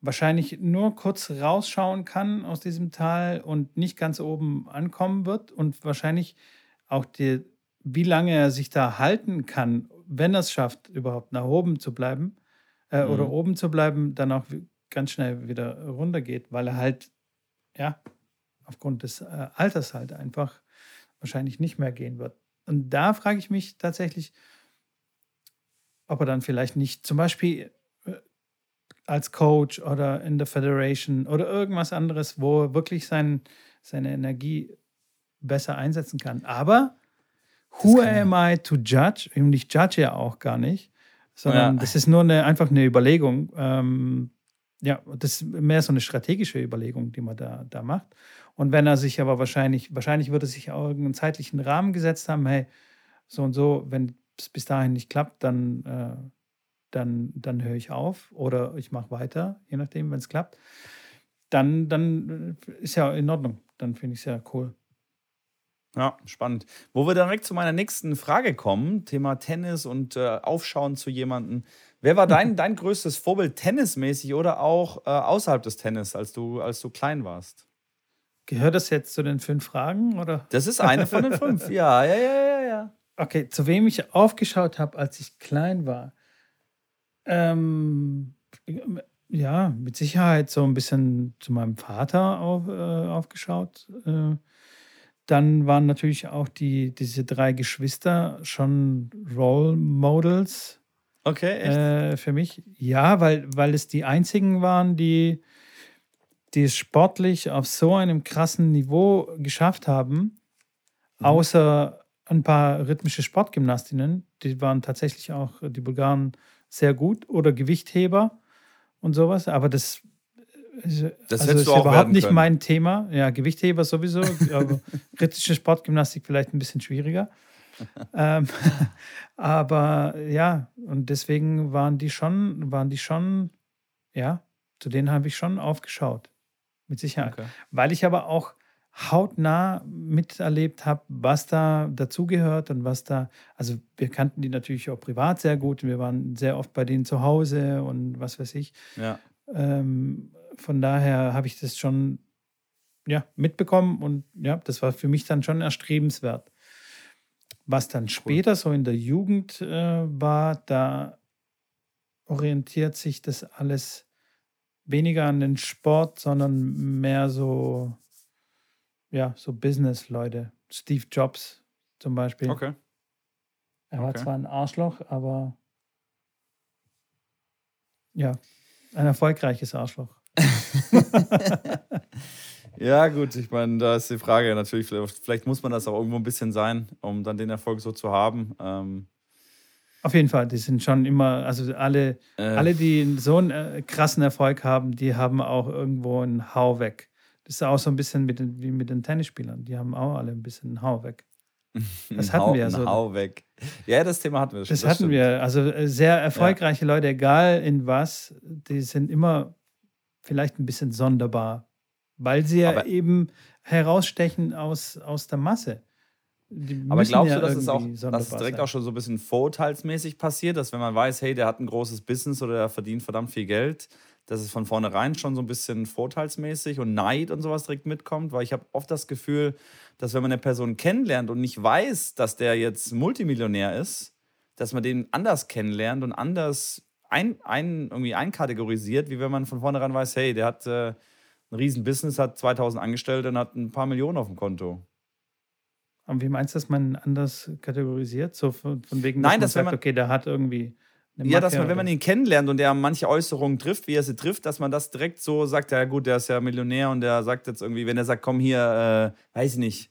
wahrscheinlich nur kurz rausschauen kann aus diesem Tal und nicht ganz oben ankommen wird und wahrscheinlich auch die, wie lange er sich da halten kann, wenn er es schafft, überhaupt nach oben zu bleiben äh, oder Mhm. oben zu bleiben, dann auch ganz schnell wieder runtergeht, weil er halt, ja, aufgrund des äh, Alters halt einfach wahrscheinlich nicht mehr gehen wird. Und da frage ich mich tatsächlich, ob er dann vielleicht nicht zum Beispiel äh, als Coach oder in der Federation oder irgendwas anderes, wo er wirklich sein, seine Energie besser einsetzen kann. Aber who am I to judge? Und ich judge ja auch gar nicht, sondern Ja. das ist nur eine, einfach eine Überlegung. Ähm, ja, das ist mehr so eine strategische Überlegung, die man da, da macht. Und wenn er sich aber wahrscheinlich, wahrscheinlich würde er sich auch irgendeinen zeitlichen Rahmen gesetzt haben, hey, so und so, wenn es bis dahin nicht klappt, dann, äh, dann, dann höre ich auf oder ich mache weiter, je nachdem, wenn es klappt. Dann, dann äh, ist ja in Ordnung. Dann finde ich es ja cool. Ja, spannend. Wo wir direkt zu meiner nächsten Frage kommen, Thema Tennis und äh, Aufschauen zu jemandem. Wer war dein, dein größtes Vorbild tennismäßig oder auch äh, außerhalb des Tennis, als du, als du klein warst? Gehört das jetzt zu den fünf Fragen? Oder? Das ist eine von den fünf. Ja, ja, ja, ja, ja. Okay, zu wem ich aufgeschaut habe, als ich klein war. Ähm, ja, mit Sicherheit so ein bisschen zu meinem Vater auf, äh, aufgeschaut. Äh, dann waren natürlich auch die, diese drei Geschwister schon Role Models Okay, echt? äh, für mich. Ja, weil, weil es die einzigen waren, die, die es sportlich auf so einem krassen Niveau geschafft haben, Mhm. außer ein paar rhythmische Sportgymnastinnen, die waren tatsächlich auch, die Bulgaren, sehr gut oder Gewichtheber und sowas, aber das, Das also ist überhaupt nicht können. mein Thema. Ja, Gewichtheber sowieso, aber rhythmische Sportgymnastik vielleicht ein bisschen schwieriger. ähm, aber ja, und deswegen waren die schon, waren die schon, ja, zu denen habe ich schon aufgeschaut. Mit Sicherheit. Okay. Weil ich aber auch hautnah miterlebt habe, was da dazugehört und was da, also wir kannten die natürlich auch privat sehr gut. Wir waren sehr oft bei denen zu Hause und was weiß ich. Ja. Ähm, von daher habe ich das schon ja, mitbekommen und ja, das war für mich dann schon erstrebenswert. Was dann später so in der Jugend äh, war, da orientiert sich das alles weniger an den Sport, sondern mehr so, ja, so Business-Leute. Steve Jobs zum Beispiel. Okay. Er war okay. zwar ein Arschloch, aber ja, ein erfolgreiches Arschloch. Ja, gut, ich meine, da ist die Frage natürlich, vielleicht, muss man das auch irgendwo ein bisschen sein, um dann den Erfolg so zu haben. Ähm, Auf jeden Fall, die sind schon immer, also alle, äh, alle, die so einen äh, krassen Erfolg haben, die haben auch irgendwo einen Hau weg. Das ist auch so ein bisschen mit den, wie mit den Tennisspielern. Die haben auch alle ein bisschen einen Hau weg. Das hatten hau, wir ja so. Hau weg. Ja, das Thema hatten wir schon. Das hatten stimmt. wir. Also äh, sehr erfolgreiche Leute, egal in was, die sind immer vielleicht ein bisschen sonderbar, weil sie ja Aber- eben herausstechen aus, aus der Masse. Aber glaubst ja du, dass es auch dass es direkt sein. auch schon so ein bisschen vorurteilsmäßig passiert, dass wenn man weiß, hey, der hat ein großes Business oder der verdient verdammt viel Geld, dass es von vornherein schon so ein bisschen vorteilsmäßig und Neid und sowas direkt mitkommt? Weil ich habe oft das Gefühl, dass wenn man eine Person kennenlernt und nicht weiß, dass der jetzt Multimillionär ist, dass man den anders kennenlernt und anders ein, ein, irgendwie einkategorisiert, wie wenn man von vornherein weiß, hey, der hat äh, ein riesen Business, hat 2000 Angestellte und hat ein paar Millionen auf dem Konto. Und wie meinst du, dass man anders kategorisiert? So von, von wegen, Nein, dass dass man wenn sagt, man- okay, der hat irgendwie eine Ja, dass man, wenn man ihn kennenlernt und der manche Äußerungen trifft, wie er sie trifft, dass man das direkt so sagt, ja gut, der ist ja Millionär und der sagt jetzt irgendwie, wenn er sagt, komm hier, äh, weiß ich nicht,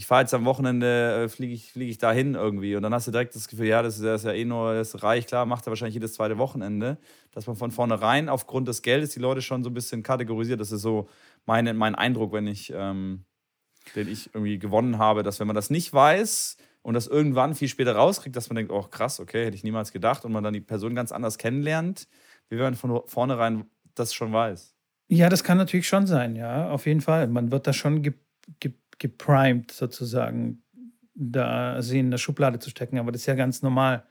ich fahre jetzt am Wochenende, äh, fliege ich, flieg ich da hin irgendwie. Und dann hast du direkt das Gefühl, ja, das ist, der ist ja eh nur, der ist reich, klar, macht er wahrscheinlich jedes zweite Wochenende. Dass man von vornherein aufgrund des Geldes die Leute schon so ein bisschen kategorisiert. Das ist so meine, mein Eindruck, wenn ich, ähm, den ich irgendwie gewonnen habe, dass wenn man das nicht weiß und das irgendwann viel später rauskriegt, dass man denkt, oh krass, okay, hätte ich niemals gedacht und man dann die Person ganz anders kennenlernt, wie wenn man von vornherein das schon weiß. Ja, das kann natürlich schon sein, ja, auf jeden Fall. Man wird da schon ge ge geprimed sozusagen, da sie in der Schublade zu stecken, aber das ist ja ganz normal.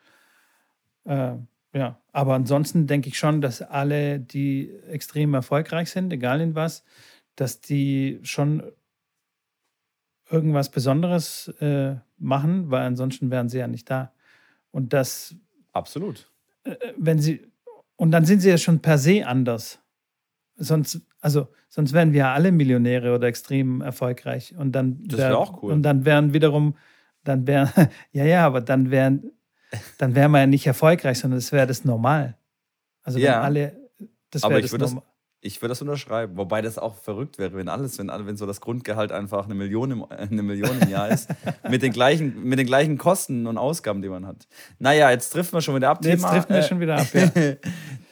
Äh, ja, aber ansonsten denke ich schon, dass alle, die extrem erfolgreich sind, egal in was, dass die schon irgendwas Besonderes äh, machen, weil ansonsten wären sie ja nicht da. Und das. Absolut. Äh, wenn sie. Und dann sind sie ja schon per se anders. Sonst, also, sonst wären wir alle Millionäre oder extrem erfolgreich. Und dann das wäre auch cool. Und dann wären wiederum, dann wären, ja, ja, aber dann wären, dann wären wir ja nicht erfolgreich, sondern es wäre das normal. Also ja, alle, das wäre das normal. Ich würde das unterschreiben, wobei das auch verrückt wäre, wenn alles, wenn, wenn so das Grundgehalt einfach eine Million im, eine Million im Jahr ist, mit, den gleichen, mit den gleichen Kosten und Ausgaben, die man hat. Naja, jetzt trifft man schon wieder ab. Jetzt trifft man äh, schon wieder ab, ja.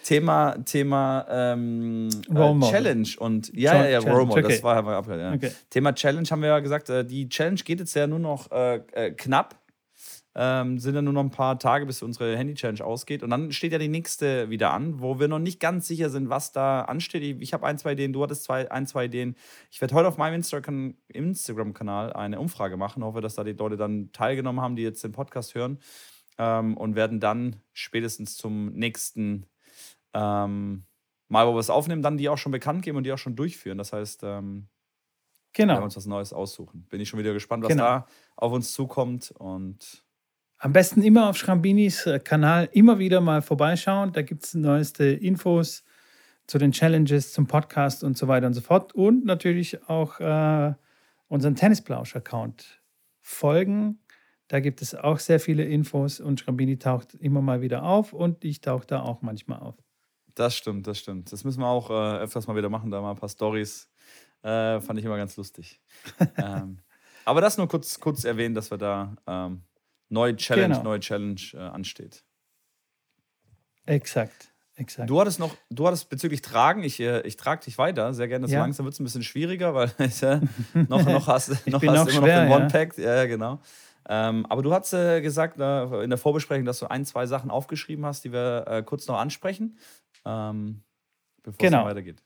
Thema, Thema ähm, äh, Challenge und ja, ja, ja, Role Model, okay. das war ab, ja. Okay. Thema Challenge haben wir ja gesagt, äh, die Challenge geht jetzt ja nur noch äh, äh knapp ähm, sind ja nur noch ein paar Tage, bis unsere Handy-Challenge ausgeht. Und dann steht ja die nächste wieder an, wo wir noch nicht ganz sicher sind, was da ansteht. Ich, ich habe ein, zwei Ideen, du hattest zwei, ein, zwei Ideen. Ich werde heute auf meinem Instagram-Kanal eine Umfrage machen. Hoffe, dass da die Leute dann teilgenommen haben, die jetzt den Podcast hören. Ähm, und werden dann spätestens zum nächsten ähm, Mal, wo wir es aufnehmen, dann die auch schon bekannt geben und die auch schon durchführen. Das heißt, ähm, genau. wir uns was Neues aussuchen. Bin ich schon wieder gespannt, was genau. da auf uns zukommt. Und am besten immer auf Schrambinis äh, Kanal immer wieder mal vorbeischauen. Da gibt es neueste Infos zu den Challenges, zum Podcast und so weiter und so fort. Und natürlich auch äh, unseren Tennisplausch-Account folgen. Da gibt es auch sehr viele Infos und Schrambini taucht immer mal wieder auf und ich tauche da auch manchmal auf. Das stimmt, das stimmt. Das müssen wir auch äh, öfters mal wieder machen, da mal ein paar Stories. Äh, fand ich immer ganz lustig. ähm, aber das nur kurz, kurz erwähnen, dass wir da ähm, neue Challenge, genau. neue Challenge äh, ansteht. Exakt. Exakt. Du hattest noch, du hattest bezüglich Tragen, ich, äh, ich trage dich weiter, sehr gerne. So ja. langsam wird es ein bisschen schwieriger, weil äh, noch, noch hast, noch hast noch immer schwer, noch den One-Pack. Ja. ja, genau. Ähm, aber du hast äh, gesagt äh, in der Vorbesprechung, dass du ein, zwei Sachen aufgeschrieben hast, die wir äh, kurz noch ansprechen, ähm, bevor genau. es weitergeht.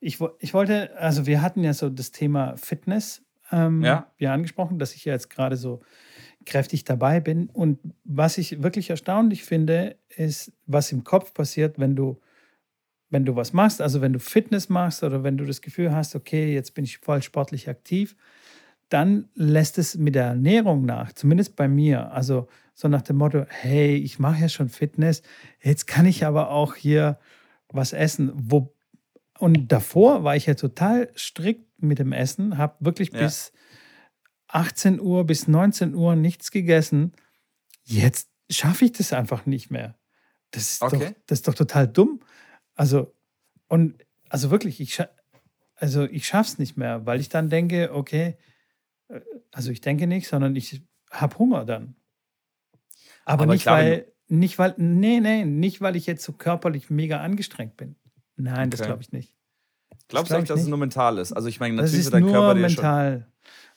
Ich, ich wollte, also wir hatten ja so das Thema Fitness ähm, ja. ja angesprochen, dass ich ja jetzt gerade so kräftig dabei bin. Und was ich wirklich erstaunlich finde, ist, was im Kopf passiert, wenn du, wenn du was machst, also wenn du Fitness machst oder wenn du das Gefühl hast, okay, jetzt bin ich voll sportlich aktiv, dann lässt es mit der Ernährung nach, zumindest bei mir. Also so nach dem Motto, hey, ich mache ja schon Fitness, jetzt kann ich aber auch hier was essen. Wo, und davor war ich ja total strikt mit dem Essen, habe wirklich ja. bis 18 Uhr bis 19 Uhr nichts gegessen. Jetzt schaffe ich das einfach nicht mehr. Das ist, okay. doch, das ist doch total dumm. Also, und also wirklich, ich, also ich schaffe es nicht mehr, weil ich dann denke, okay, äh, also ich denke nicht, sondern ich habe Hunger dann. Aber, Aber nicht, glaube, weil, nicht, weil, nee, nee, nicht, weil ich jetzt so körperlich mega angestrengt bin. Nein, okay. das glaube ich nicht. Glaubst du eigentlich, dass es nur mental ist? Also ich meine, natürlich das ist, dein nur Körper mental.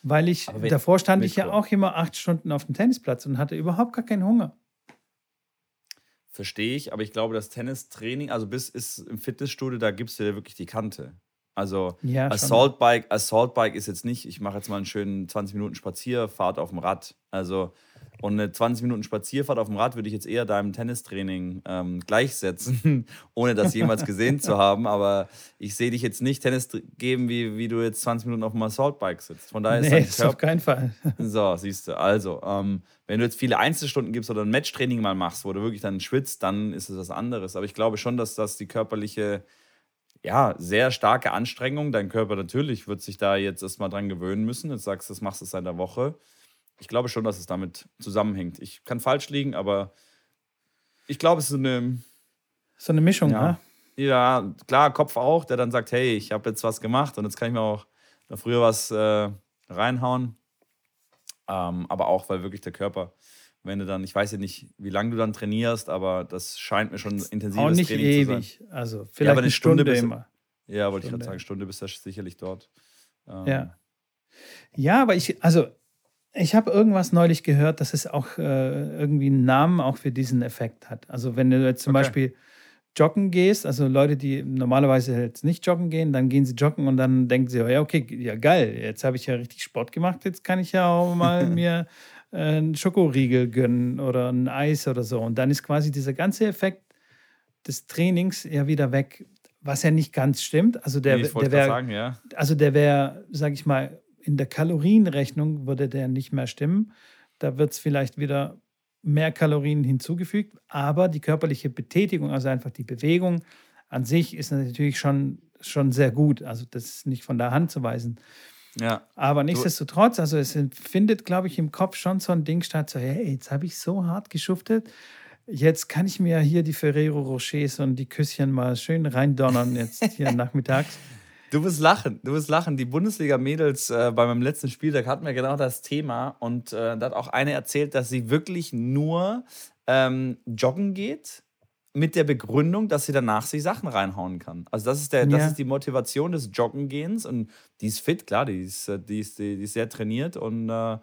Weil ich, davor stand ich ja auch immer acht Stunden auf dem Tennisplatz und hatte überhaupt gar keinen Hunger. Verstehe ich, aber ich glaube, das Tennistraining, also bis ist im Fitnessstudio, da gibst du dir wirklich die Kante. Also ja, Assault Bike, Assault Bike ist jetzt nicht, ich mache jetzt mal einen schönen 20 Minuten Spazierfahrt auf dem Rad. Also und eine 20 Minuten Spazierfahrt auf dem Rad würde ich jetzt eher deinem Tennistraining ähm, gleichsetzen, ohne das jemals gesehen zu haben. Aber ich sehe dich jetzt nicht Tennis geben, wie, wie du jetzt 20 Minuten auf dem Assaultbike sitzt. Von daher nee, ist das auf keinen Fall. So, siehst du. Also, ähm, wenn du jetzt viele Einzelstunden gibst oder ein Matchtraining mal machst, wo du wirklich dann schwitzt, dann ist es was anderes. Aber ich glaube schon, dass das die körperliche ja, sehr starke Anstrengung. Dein Körper natürlich wird sich da jetzt erstmal dran gewöhnen müssen. Jetzt sagst du, das machst du seit einer Woche ich glaube schon, dass es damit zusammenhängt. Ich kann falsch liegen, aber ich glaube, es ist eine. So eine Mischung, ja. Ne? Ja, klar, Kopf auch, der dann sagt, hey, ich habe jetzt was gemacht und jetzt kann ich mir auch früher was äh, reinhauen. Ähm, aber auch, weil wirklich der Körper, wenn du dann, ich weiß ja nicht, wie lange du dann trainierst, aber das scheint mir schon intensives auch nicht Training ewig. zu sein. Also vielleicht ja, aber eine, Stunde, Stunde bist, immer. Ja, wollte ich gerade sagen, Stunde bist du sicherlich dort. Ähm, ja. Ja, aber ich, also ich habe irgendwas neulich gehört, dass es auch äh, irgendwie einen Namen auch für diesen Effekt hat. Also wenn du jetzt zum okay. Beispiel joggen gehst, also Leute, die normalerweise jetzt nicht joggen gehen, dann gehen sie joggen und dann denken sie, ja, okay, ja geil, jetzt habe ich ja richtig Sport gemacht, jetzt kann ich ja auch mal mir einen Schokoriegel gönnen oder ein Eis oder so. Und dann ist quasi dieser ganze Effekt des Trainings ja wieder weg, was ja nicht ganz stimmt. Also der, nee, der wäre, ja. also der wäre, sage ich mal, in der Kalorienrechnung würde der nicht mehr stimmen. Da wird es vielleicht wieder mehr Kalorien hinzugefügt, aber die körperliche Betätigung, also einfach die Bewegung an sich, ist natürlich schon, schon sehr gut. Also das ist nicht von der Hand zu weisen. Ja. Aber nichtsdestotrotz, also es findet, glaube ich, im Kopf schon so ein Ding statt, so, hey, jetzt habe ich so hart geschuftet, jetzt kann ich mir hier die Ferrero Rochers und die Küsschen mal schön reindonnern, jetzt hier nachmittags. Du wirst lachen, du wirst lachen. Die Bundesliga-Mädels äh, bei meinem letzten Spieltag hatten wir genau das Thema und äh, da hat auch eine erzählt, dass sie wirklich nur ähm, joggen geht mit der Begründung, dass sie danach sich Sachen reinhauen kann. Also das ist, der, ja. das ist die Motivation des Joggengehens und die ist fit, klar, die ist, äh, die ist, die ist sehr trainiert und äh,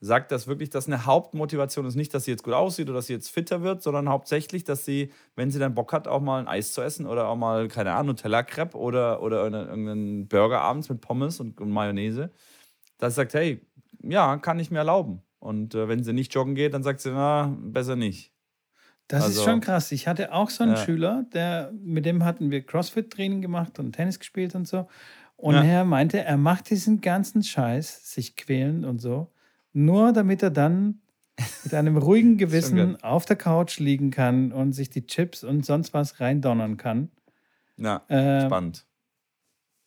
sagt das wirklich, dass eine Hauptmotivation ist nicht, dass sie jetzt gut aussieht oder dass sie jetzt fitter wird, sondern hauptsächlich, dass sie, wenn sie dann Bock hat, auch mal ein Eis zu essen oder auch mal, keine Ahnung, Nutella-Crepe oder, oder irgendeinen Burger abends mit Pommes und, und Mayonnaise, dass sie sagt, hey, ja, kann ich mir erlauben. Und äh, wenn sie nicht joggen geht, dann sagt sie, na, besser nicht. Das also, ist schon krass. Ich hatte auch so einen ja. Schüler, der, mit dem hatten wir CrossFit-Training gemacht und Tennis gespielt und so. Und ja. er meinte, er macht diesen ganzen Scheiß, sich quälen und so, nur damit er dann mit einem ruhigen Gewissen auf der Couch liegen kann und sich die Chips und sonst was reindonnern kann. Ja, äh, spannend.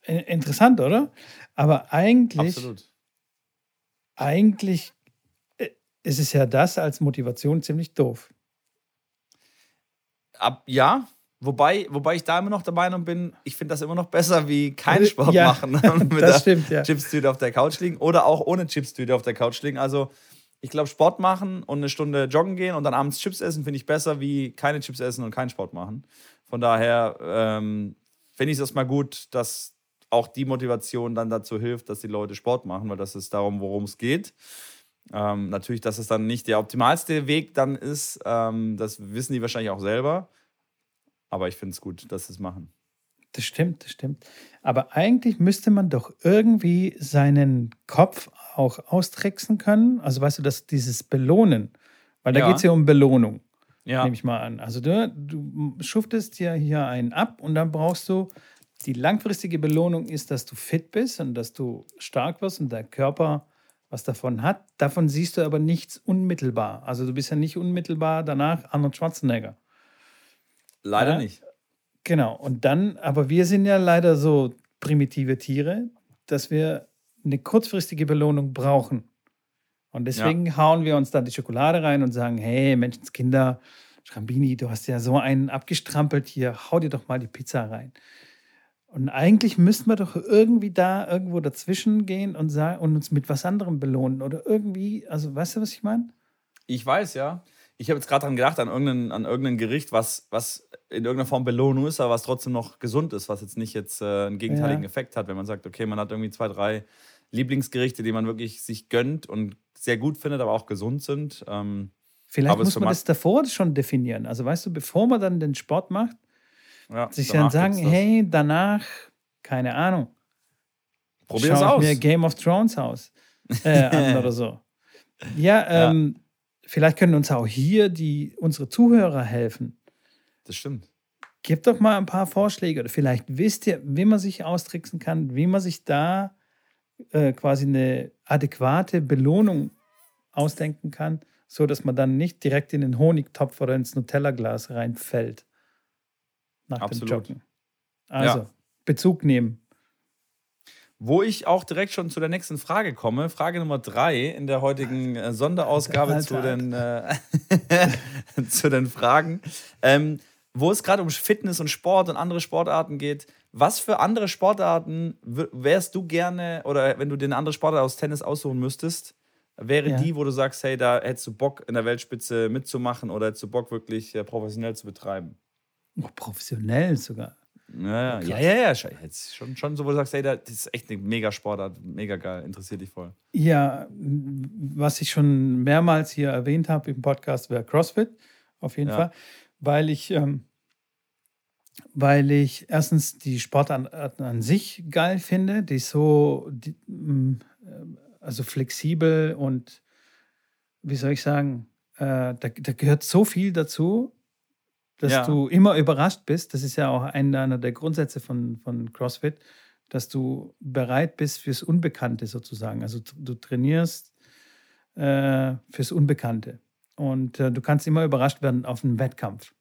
Interessant, oder? Aber eigentlich, Absolut. eigentlich äh, ist es ja das als Motivation ziemlich doof. Ab, ja, Wobei, wobei ich da immer noch der Meinung bin, ich finde das immer noch besser wie keinen Sport ja, machen mit das stimmt, ja. Chipstüte auf der Couch liegen oder auch ohne Chipstüte auf der Couch liegen. Also ich glaube, Sport machen und eine Stunde joggen gehen und dann abends Chips essen, finde ich besser wie keine Chips essen und keinen Sport machen. Von daher ähm, finde ich es erstmal gut, dass auch die Motivation dann dazu hilft, dass die Leute Sport machen, weil das ist darum, worum es geht. Ähm, natürlich, dass es dann nicht der optimalste Weg dann ist, ähm, das wissen die wahrscheinlich auch selber. Aber ich finde es gut, dass sie es machen. Das stimmt, das stimmt. Aber eigentlich müsste man doch irgendwie seinen Kopf auch austricksen können. Also weißt du, dass dieses Belohnen, weil da ja. geht es ja um Belohnung, ja. nehme ich mal an. Also du, du schuftest ja hier einen ab und dann brauchst du, die langfristige Belohnung ist, dass du fit bist und dass du stark wirst und der Körper was davon hat. Davon siehst du aber nichts unmittelbar. Also du bist ja nicht unmittelbar danach Arnold Schwarzenegger. Leider ja? nicht. Genau. Und dann, aber wir sind ja leider so primitive Tiere, dass wir eine kurzfristige Belohnung brauchen. Und deswegen ja. hauen wir uns dann die Schokolade rein und sagen: Hey, Menschenskinder, Schrambini, du hast ja so einen abgestrampelt hier, hau dir doch mal die Pizza rein. Und eigentlich müssten wir doch irgendwie da irgendwo dazwischen gehen und, sagen, und uns mit was anderem belohnen. Oder irgendwie, also weißt du, was ich meine? Ich weiß, ja. Ich habe jetzt gerade daran gedacht, an irgendein, an irgendein Gericht, was, was in irgendeiner Form Belohnung ist, aber was trotzdem noch gesund ist, was jetzt nicht jetzt äh, einen gegenteiligen ja. Effekt hat, wenn man sagt, okay, man hat irgendwie zwei, drei Lieblingsgerichte, die man wirklich sich gönnt und sehr gut findet, aber auch gesund sind. Ähm, Vielleicht muss man das davor schon definieren. Also weißt du, bevor man dann den Sport macht, ja, sich dann sagen, hey, danach, keine Ahnung, probier es aus. mir Game of Thrones aus äh, an oder so. Ja, ähm, ja vielleicht können uns auch hier die, unsere Zuhörer helfen. Das stimmt. Gebt doch mal ein paar Vorschläge oder vielleicht wisst ihr, wie man sich austricksen kann, wie man sich da äh, quasi eine adäquate Belohnung ausdenken kann, so dass man dann nicht direkt in den Honigtopf oder ins Nutella-Glas reinfällt nach Absolut. dem Joggen. Also ja. Bezug nehmen. Wo ich auch direkt schon zu der nächsten Frage komme. Frage Nummer drei in der heutigen äh, Sonderausgabe Alter, zu, den, äh, zu den Fragen. Ähm, wo es gerade um Fitness und Sport und andere Sportarten geht. Was für andere Sportarten wärst du gerne, oder wenn du dir eine andere Sportart aus Tennis aussuchen müsstest, wäre ja. die, wo du sagst, hey, da hättest du Bock, in der Weltspitze mitzumachen oder hättest du Bock, wirklich äh, professionell zu betreiben? Oh, professionell sogar. Ja, ja, ja, ja, ja. Jetzt schon, schon so, wo du sagst, ey, das ist echt eine mega Sportart, mega geil, interessiert dich voll. Ja, was ich schon mehrmals hier erwähnt habe im Podcast, wäre CrossFit, auf jeden Ja. Fall, weil ich, ähm, weil ich erstens die Sportart an sich geil finde, die ist so, die, mm, äh, also flexibel und wie soll ich sagen, äh, da, da gehört so viel dazu, dass Ja. du immer überrascht bist. Das ist ja auch einer der Grundsätze von, von CrossFit, dass du bereit bist fürs Unbekannte sozusagen. Also du trainierst äh, fürs Unbekannte. Und äh, du kannst immer überrascht werden auf einem Wettkampf.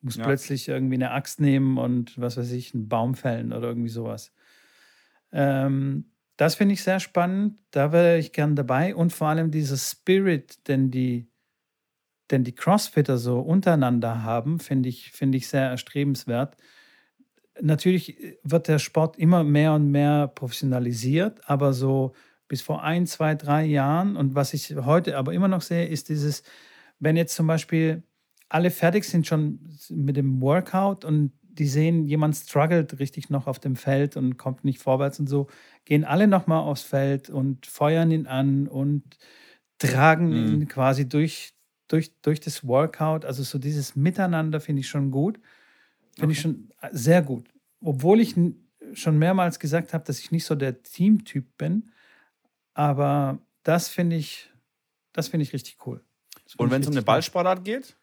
Du musst Ja. plötzlich irgendwie eine Axt nehmen und was weiß ich, einen Baum fällen oder irgendwie sowas. Ähm, das finde ich sehr spannend. Da wäre ich gern dabei. Und vor allem dieser Spirit, den die, den die Crossfitter so untereinander haben, finde ich, finde ich sehr erstrebenswert. Natürlich wird der Sport immer mehr und mehr professionalisiert, aber so bis vor ein, zwei, drei Jahren und was ich heute aber immer noch sehe, ist dieses, wenn jetzt zum Beispiel alle fertig sind schon mit dem Workout und die sehen, jemand struggelt richtig noch auf dem Feld und kommt nicht vorwärts und so, gehen alle nochmal aufs Feld und feuern ihn an und tragen ihn quasi durch, durch, durch das Workout. Also so dieses Miteinander finde ich schon gut. Finde ich schon sehr gut. Obwohl ich schon mehrmals gesagt habe, dass ich nicht so der Teamtyp bin. Aber das finde ich, das finde ich richtig cool. Und wenn es um eine. Ballsportart geht?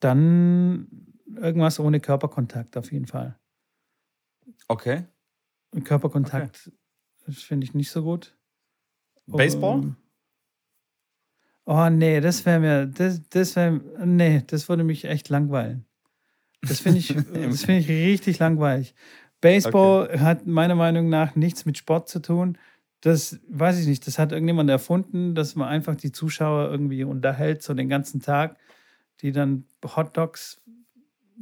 Dann irgendwas ohne Körperkontakt auf jeden Fall. Okay. Körperkontakt das finde ich nicht so gut. Baseball? Oh nee, das wäre mir, das, das wäre, nee, das würde mich echt langweilen. Das finde ich, das finde ich richtig langweilig. Baseball hat meiner Meinung nach nichts mit Sport zu tun. Das weiß ich nicht. Das hat irgendjemand erfunden, dass man einfach die Zuschauer irgendwie unterhält, so den ganzen Tag, die dann Hotdogs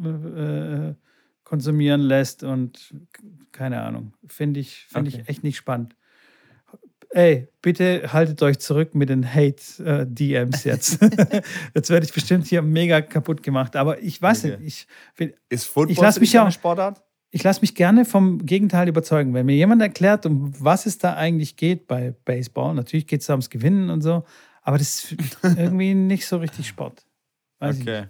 äh, konsumieren lässt und keine Ahnung. Finde ich, finde Okay. ich echt nicht spannend. Ey, bitte haltet euch zurück mit den Hate-DMs jetzt. jetzt werde ich bestimmt hier mega kaputt gemacht. Aber ich weiß Okay. nicht, ich, Ist Football Ich lass mich ja eine Sportart? ich lasse mich gerne vom Gegenteil überzeugen. Wenn mir jemand erklärt, um was es da eigentlich geht bei Baseball, natürlich geht es da ums Gewinnen und so, aber das ist irgendwie nicht so richtig Sport. Weiß Okay.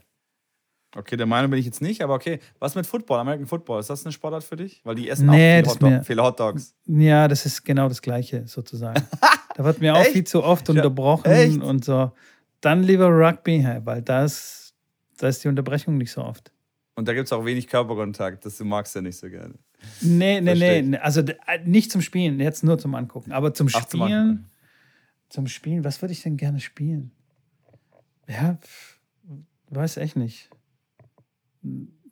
Okay, der Meinung bin ich jetzt nicht, aber okay. Was mit Football, American Football? Ist das eine Sportart für dich? Weil die essen Nee, auch das viele, ist mir- Hotdog, viele Hotdogs. Ja, das ist genau das Gleiche sozusagen. da wird mir auch viel zu oft Ja, unterbrochen echt? und so. Dann lieber Rugby, weil da ist, da ist die Unterbrechung nicht so oft. Und da gibt es auch wenig Körperkontakt. Das du magst ja nicht so gerne. Nee, nee, Versteh nee. Also äh, nicht zum Spielen, jetzt nur zum Angucken. Aber zum Ach, zum Spielen, Angucken. zum Spielen, was würde ich denn gerne spielen? Ja, weiß echt nicht.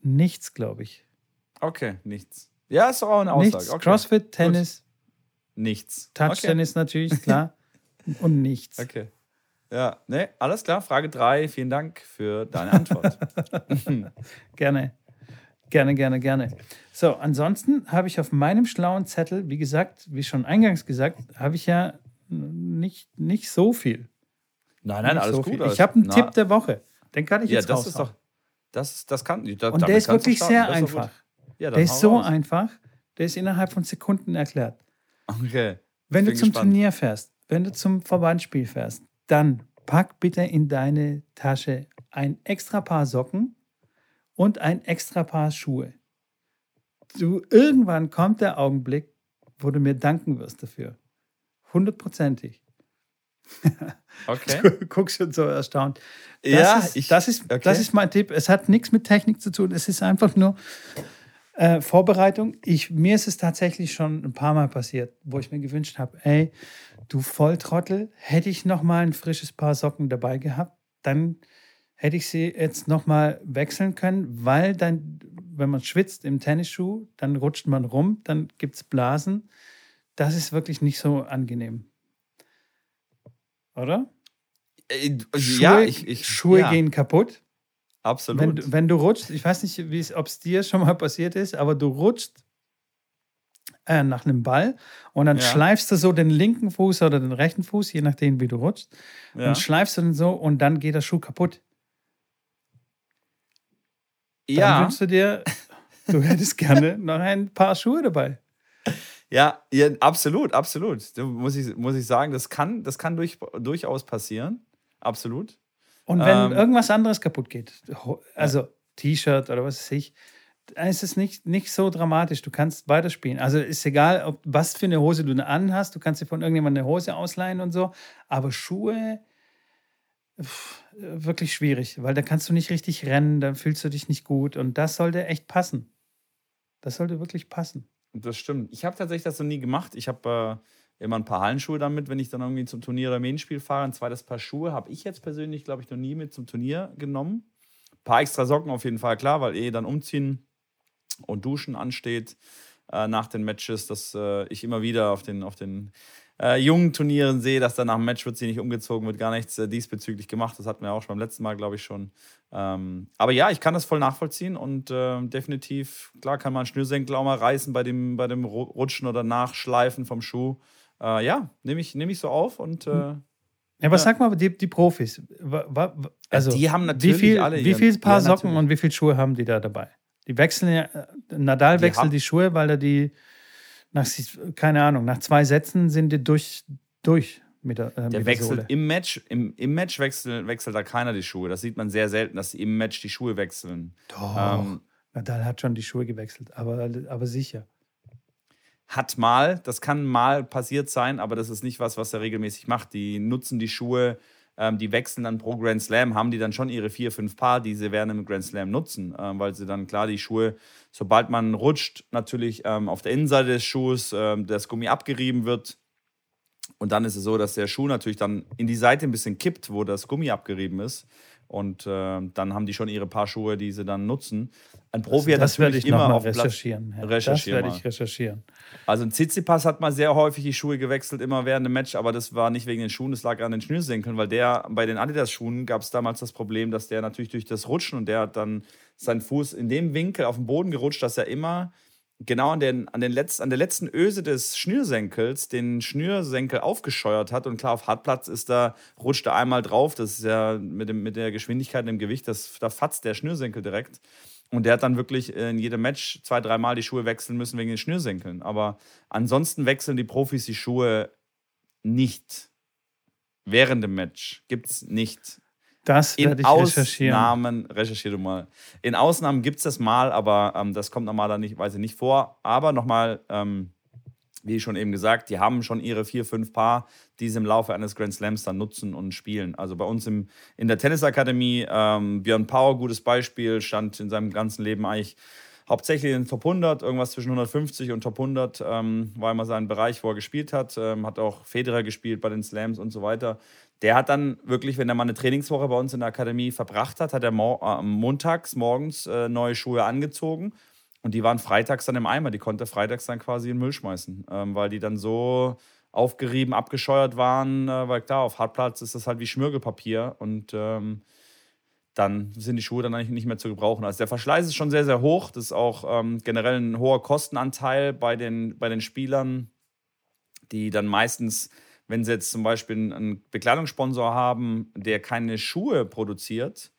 Nichts, glaube ich. Okay, nichts. Ja, ist auch eine Aussage. Nichts. Okay. Crossfit, Tennis, Nichts. Touch-Tennis natürlich, klar. Und nichts. Okay. okay. Ja, ne, alles klar. Frage 3. Vielen Dank für deine Antwort. Gerne. Gerne, gerne, gerne. So, ansonsten habe ich auf meinem schlauen Zettel, wie gesagt, wie schon eingangs gesagt, habe ich ja nicht, nicht so viel. nein, nein, Nicht alles so gut. viel. alles- Ich habe einen Na, Tipp der Woche. Den kann ich Ja, jetzt das ist raushauen. doch. Das, das kann. Da, Und der ist wirklich sehr einfach. Ja, Der ist so raus. einfach, der ist innerhalb von Sekunden erklärt. Okay. Wenn du zum gespannt. Turnier fährst, wenn du zum Verbandsspiel fährst, dann pack bitte in deine Tasche ein extra Paar Socken und ein extra Paar Schuhe. Du, irgendwann kommt der Augenblick, wo du mir danken wirst dafür. Hundertprozentig. Okay. Du guckst schon so erstaunt. Das Ja, ist, ich- das, ist, okay. das ist mein Tipp. Es hat nichts mit Technik zu tun. Es ist einfach nur äh, Vorbereitung. Ich, mir ist es tatsächlich schon ein paar Mal passiert, wo ich mir gewünscht habe, ey, du Volltrottel, hätte ich noch mal ein frisches Paar Socken dabei gehabt, dann hätte ich sie jetzt noch mal wechseln können, weil dann, wenn man schwitzt im Tennisschuh, dann rutscht man rum, dann gibt es Blasen. Das ist wirklich nicht so angenehm. Oder? Äh, Schuhe, ja, ich, ich, Schuhe ja, gehen kaputt. Absolut. Wenn, du- wenn du rutschst, ich weiß nicht, ob es dir schon mal passiert ist, aber du rutschst äh, nach einem Ball und dann Ja. schleifst du so den linken Fuß oder den rechten Fuß, je nachdem, wie du rutschst, ja. und schleifst du den so und dann geht der Schuh kaputt. dann Ja. wünschst du dir, du hättest gerne noch ein paar Schuhe dabei. Ja, ja, absolut, absolut. Da Muss ich, muss ich sagen, das kann, das kann durch, durchaus passieren. Absolut. Und wenn Ähm, irgendwas anderes kaputt geht, also T-Shirt oder was weiß ich, dann ist es nicht, nicht so dramatisch. Du kannst weiterspielen. Also ist egal, ob, was für eine Hose du anhast. Du kannst dir von irgendjemandem eine Hose ausleihen und so. Aber Schuhe, pff, wirklich schwierig, weil da kannst du nicht richtig rennen, da fühlst du dich nicht gut. Und das sollte echt passen. Das sollte wirklich passen. Das stimmt. Ich habe tatsächlich das noch nie gemacht. Ich habe äh, immer ein paar Hallenschuhe damit, wenn ich dann irgendwie zum Turnier oder Main-Spiel fahre. Ein zweites Paar Schuhe habe ich jetzt persönlich, glaube ich, noch nie mit zum Turnier genommen. Ein paar extra Socken auf jeden Fall, klar, weil eh dann umziehen und duschen ansteht äh, nach den Matches, dass äh, ich immer wieder auf den, auf den äh, jungen Turnieren sehe, dass dann nach dem Match wird sie nicht umgezogen, wird gar nichts äh, diesbezüglich gemacht. Das hatten wir auch schon beim letzten Mal, glaube ich, schon. Ähm, aber ja, ich kann das voll nachvollziehen und ähm, definitiv, klar, kann man einen Schnürsenkel auch mal reißen bei dem, bei dem Ru- Rutschen oder Nachschleifen vom Schuh. Äh, ja, nehme ich, nehm ich so auf und äh, Ja, aber Ja. sag mal, die, die Profis, also die haben natürlich wie viel, alle wie ihren- viel Paar ja, Socken natürlich. und wie viele Schuhe haben die da dabei? Die wechseln ja, äh, Nadal Die wechselt haben- die Schuhe, weil er die nach, keine Ahnung, nach zwei Sätzen sind die durch, durch mit der, äh, Der wechselt im Match, im, im Match wechselt, wechselt da keiner die Schuhe. Das sieht man sehr selten, dass sie im Match die Schuhe wechseln. Doch, Ähm, Nadal hat schon die Schuhe gewechselt, aber, aber sicher. hat mal, das kann mal passiert sein, aber das ist nicht was, was er regelmäßig macht. Die nutzen die Schuhe, ähm, die wechseln dann pro Grand Slam, haben die dann schon ihre vier, fünf Paar, die sie während dem Grand Slam nutzen, ähm, weil sie dann klar die Schuhe, sobald man rutscht, natürlich ähm, auf der Innenseite des Schuhs ähm, das Gummi abgerieben wird. Und dann ist es so, dass der Schuh natürlich dann in die Seite ein bisschen kippt, wo das Gummi abgerieben ist. Und äh, dann haben die schon ihre Paar Schuhe, die sie dann nutzen. Ein Profi hat Also das werde natürlich ich noch immer auf Platz, recherchieren. Ja. Recherchier das werde ich recherchieren. also ein Tsitsipas hat mal sehr häufig die Schuhe gewechselt, immer während dem Match, aber das war nicht wegen den Schuhen, das lag an den Schnürsenkeln, weil der bei den Adidas-Schuhen gab es damals das Problem, dass der natürlich durch das Rutschen und der hat dann seinen Fuß in dem Winkel auf den Boden gerutscht, dass er immer genau an, den, an, den Letz-, an der letzten Öse des Schnürsenkels den Schnürsenkel aufgescheuert hat. Und klar, auf Hartplatz ist da, rutscht er einmal drauf. Das ist ja mit, dem, mit der Geschwindigkeit und dem Gewicht, das, da fatzt der Schnürsenkel direkt. Und der hat dann wirklich in jedem Match zwei, dreimal die Schuhe wechseln müssen wegen den Schnürsenkeln. Aber ansonsten wechseln die Profis die Schuhe nicht. Während dem Match gibt es nicht. Das werde In ich recherchieren. Ausnahmen, recherchiere du mal. In Ausnahmen gibt es das mal, aber ähm, das kommt normalerweise nicht vor. Aber nochmal, ähm, wie schon eben gesagt, die haben schon ihre vier, fünf Paar, die sie im Laufe eines Grand Slams dann nutzen und spielen. Also bei uns im, in der Tennisakademie, ähm, Björn Power, gutes Beispiel, stand in seinem ganzen Leben eigentlich hauptsächlich in Top 100, irgendwas zwischen 150 und Top 100 ähm, war immer sein Bereich, wo er gespielt hat. Ähm, hat auch Federer gespielt bei den Slams und so weiter. Der hat dann wirklich, wenn er mal eine Trainingswoche bei uns in der Akademie verbracht hat, hat er äh, montags morgens äh, neue Schuhe angezogen und die waren freitags dann im Eimer. Die konnte er freitags dann quasi in den Müll schmeißen, ähm, weil die dann so aufgerieben, abgescheuert waren, äh, weil klar, auf Hartplatz ist das halt wie Schmirgelpapier und ähm, dann sind die Schuhe dann eigentlich nicht mehr zu gebrauchen. Also der Verschleiß ist schon sehr, sehr hoch. Das ist auch ähm, generell ein hoher Kostenanteil bei den, bei den Spielern, die dann meistens, wenn sie jetzt zum Beispiel einen Bekleidungssponsor haben, der keine Schuhe produziert,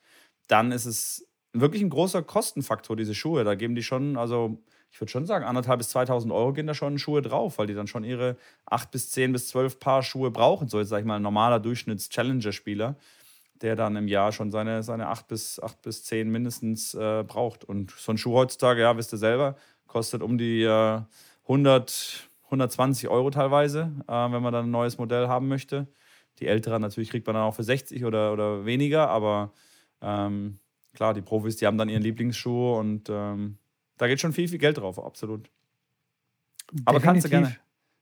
dann ist es wirklich ein großer Kostenfaktor, diese Schuhe. Da geben die schon, also ich würde schon sagen, anderthalb bis 2000 Euro gehen da schon Schuhe drauf, weil die dann schon ihre acht bis zehn bis zwölf Paar Schuhe brauchen. So jetzt sage ich mal ein normaler Durchschnitts-Challenger-Spieler der dann im Jahr schon seine, seine acht, bis, acht bis zehn mindestens äh, braucht. Und so ein Schuh heutzutage, ja, wisst ihr selber, kostet um die äh, 100, 120 Euro teilweise, äh, wenn man dann ein neues Modell haben möchte. Die älteren natürlich kriegt man dann auch für 60 oder, oder weniger, aber ähm, klar, die Profis, die haben dann ihren Lieblingsschuh und ähm, da geht schon viel, viel Geld drauf, absolut. Aber kannst du, gerne,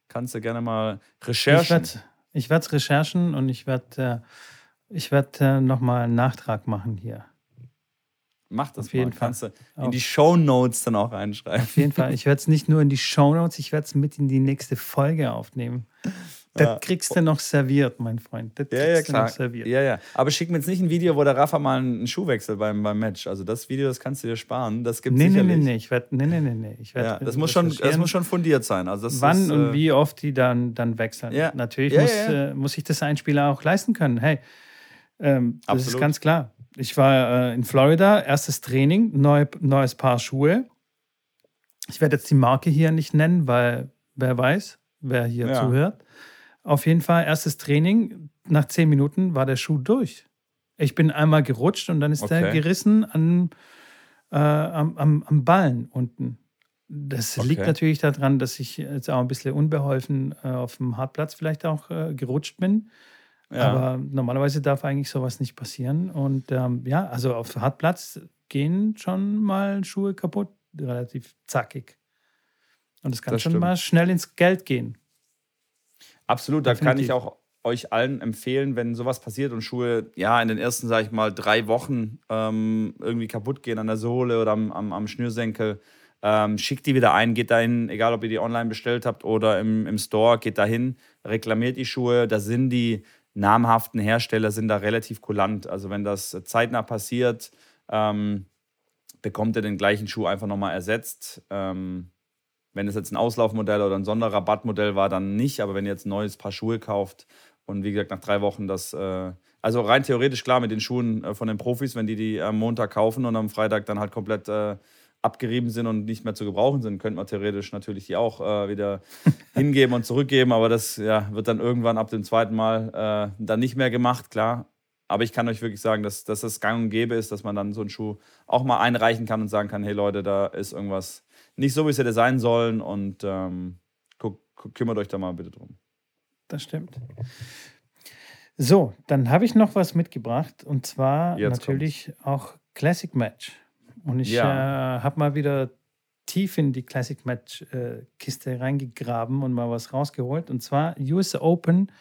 kannst du gerne mal Ich Recherchen. werde ich werd recherchen und ich werde äh, ich werd, äh, nochmal einen Nachtrag machen hier. Mach das auf jeden mal. Fall. Kannst du in Auf- die Show Notes dann auch reinschreiben. Auf jeden Fall. Ich werde es nicht nur in die Shownotes, ich werde es mit in die nächste Folge aufnehmen. Das Ja. kriegst du noch serviert, mein Freund. Das Ja, kriegst ja, du klar. noch serviert. Ja, ja. Aber schick mir jetzt nicht ein Video, wo der Rafa mal einen Schuh wechselt beim, beim Match. Also das Video, das kannst du dir sparen. Das gibt Nee, nee, sicherlich. nee, nee. Ich werd, nee, nee, nee, nee. Ich werd Ja, das, muss schon, das muss schon fundiert sein. Also das wann ist, und äh, wie oft die dann, dann wechseln. Ja. Natürlich muss. Äh, muss sich das ein Spieler auch leisten können. Hey, ähm, das ist Absolut. ganz klar. Ich war äh, in Florida, erstes Training, neu, neues Paar Schuhe. Ich werde jetzt die Marke hier nicht nennen, weil wer weiß, wer hier Ja. zuhört. Auf jeden Fall, erstes Training. Nach zehn Minuten war der Schuh durch. Ich bin einmal gerutscht und dann ist der Okay. gerissen an, äh, am, am, am Ballen unten. Das liegt Okay. natürlich daran, dass ich jetzt auch ein bisschen unbeholfen äh, auf dem Hartplatz vielleicht auch äh, gerutscht bin. Ja. Aber normalerweise darf eigentlich sowas nicht passieren. Und ähm, ja, also auf Hartplatz gehen schon mal Schuhe kaputt, relativ zackig. Und es kann Das schon stimmt. mal schnell ins Geld gehen. Absolut, da kann ich auch euch allen empfehlen, wenn sowas passiert und Schuhe ja in den ersten, sage ich mal, drei Wochen ähm, irgendwie kaputt gehen an der Sohle oder am, am, am Schnürsenkel, ähm, schickt die wieder ein, geht dahin, egal ob ihr die online bestellt habt oder im, im Store, geht dahin, reklamiert die Schuhe. Da sind die namhaften Hersteller sind da relativ kulant. Also wenn das zeitnah passiert, ähm, bekommt ihr den gleichen Schuh einfach nochmal ersetzt. Ähm, wenn es jetzt ein Auslaufmodell oder ein Sonderrabattmodell war, dann nicht. Aber wenn ihr jetzt ein neues Paar Schuhe kauft und wie gesagt nach drei Wochen das, äh, also rein theoretisch klar mit den Schuhen äh, von den Profis, wenn die die am Montag kaufen und am Freitag dann halt komplett äh, abgerieben sind und nicht mehr zu gebrauchen sind, könnte man theoretisch natürlich die auch äh, wieder hingeben und zurückgeben. Aber das ja, wird dann irgendwann ab dem zweiten Mal äh, dann nicht mehr gemacht, klar. Aber ich kann euch wirklich sagen, dass, dass das gang und gäbe ist, dass man dann so einen Schuh auch mal einreichen kann und sagen kann, hey Leute, da ist irgendwas nicht so, wie es hätte sein sollen und ähm, kümmert euch da mal bitte drum. Das stimmt. So, dann habe ich noch was mitgebracht und zwar Jetzt natürlich auch Classic Match. Und ich Ja. äh, habe mal wieder tief in die Classic Match äh, Kiste reingegraben und mal was rausgeholt. Und zwar US Open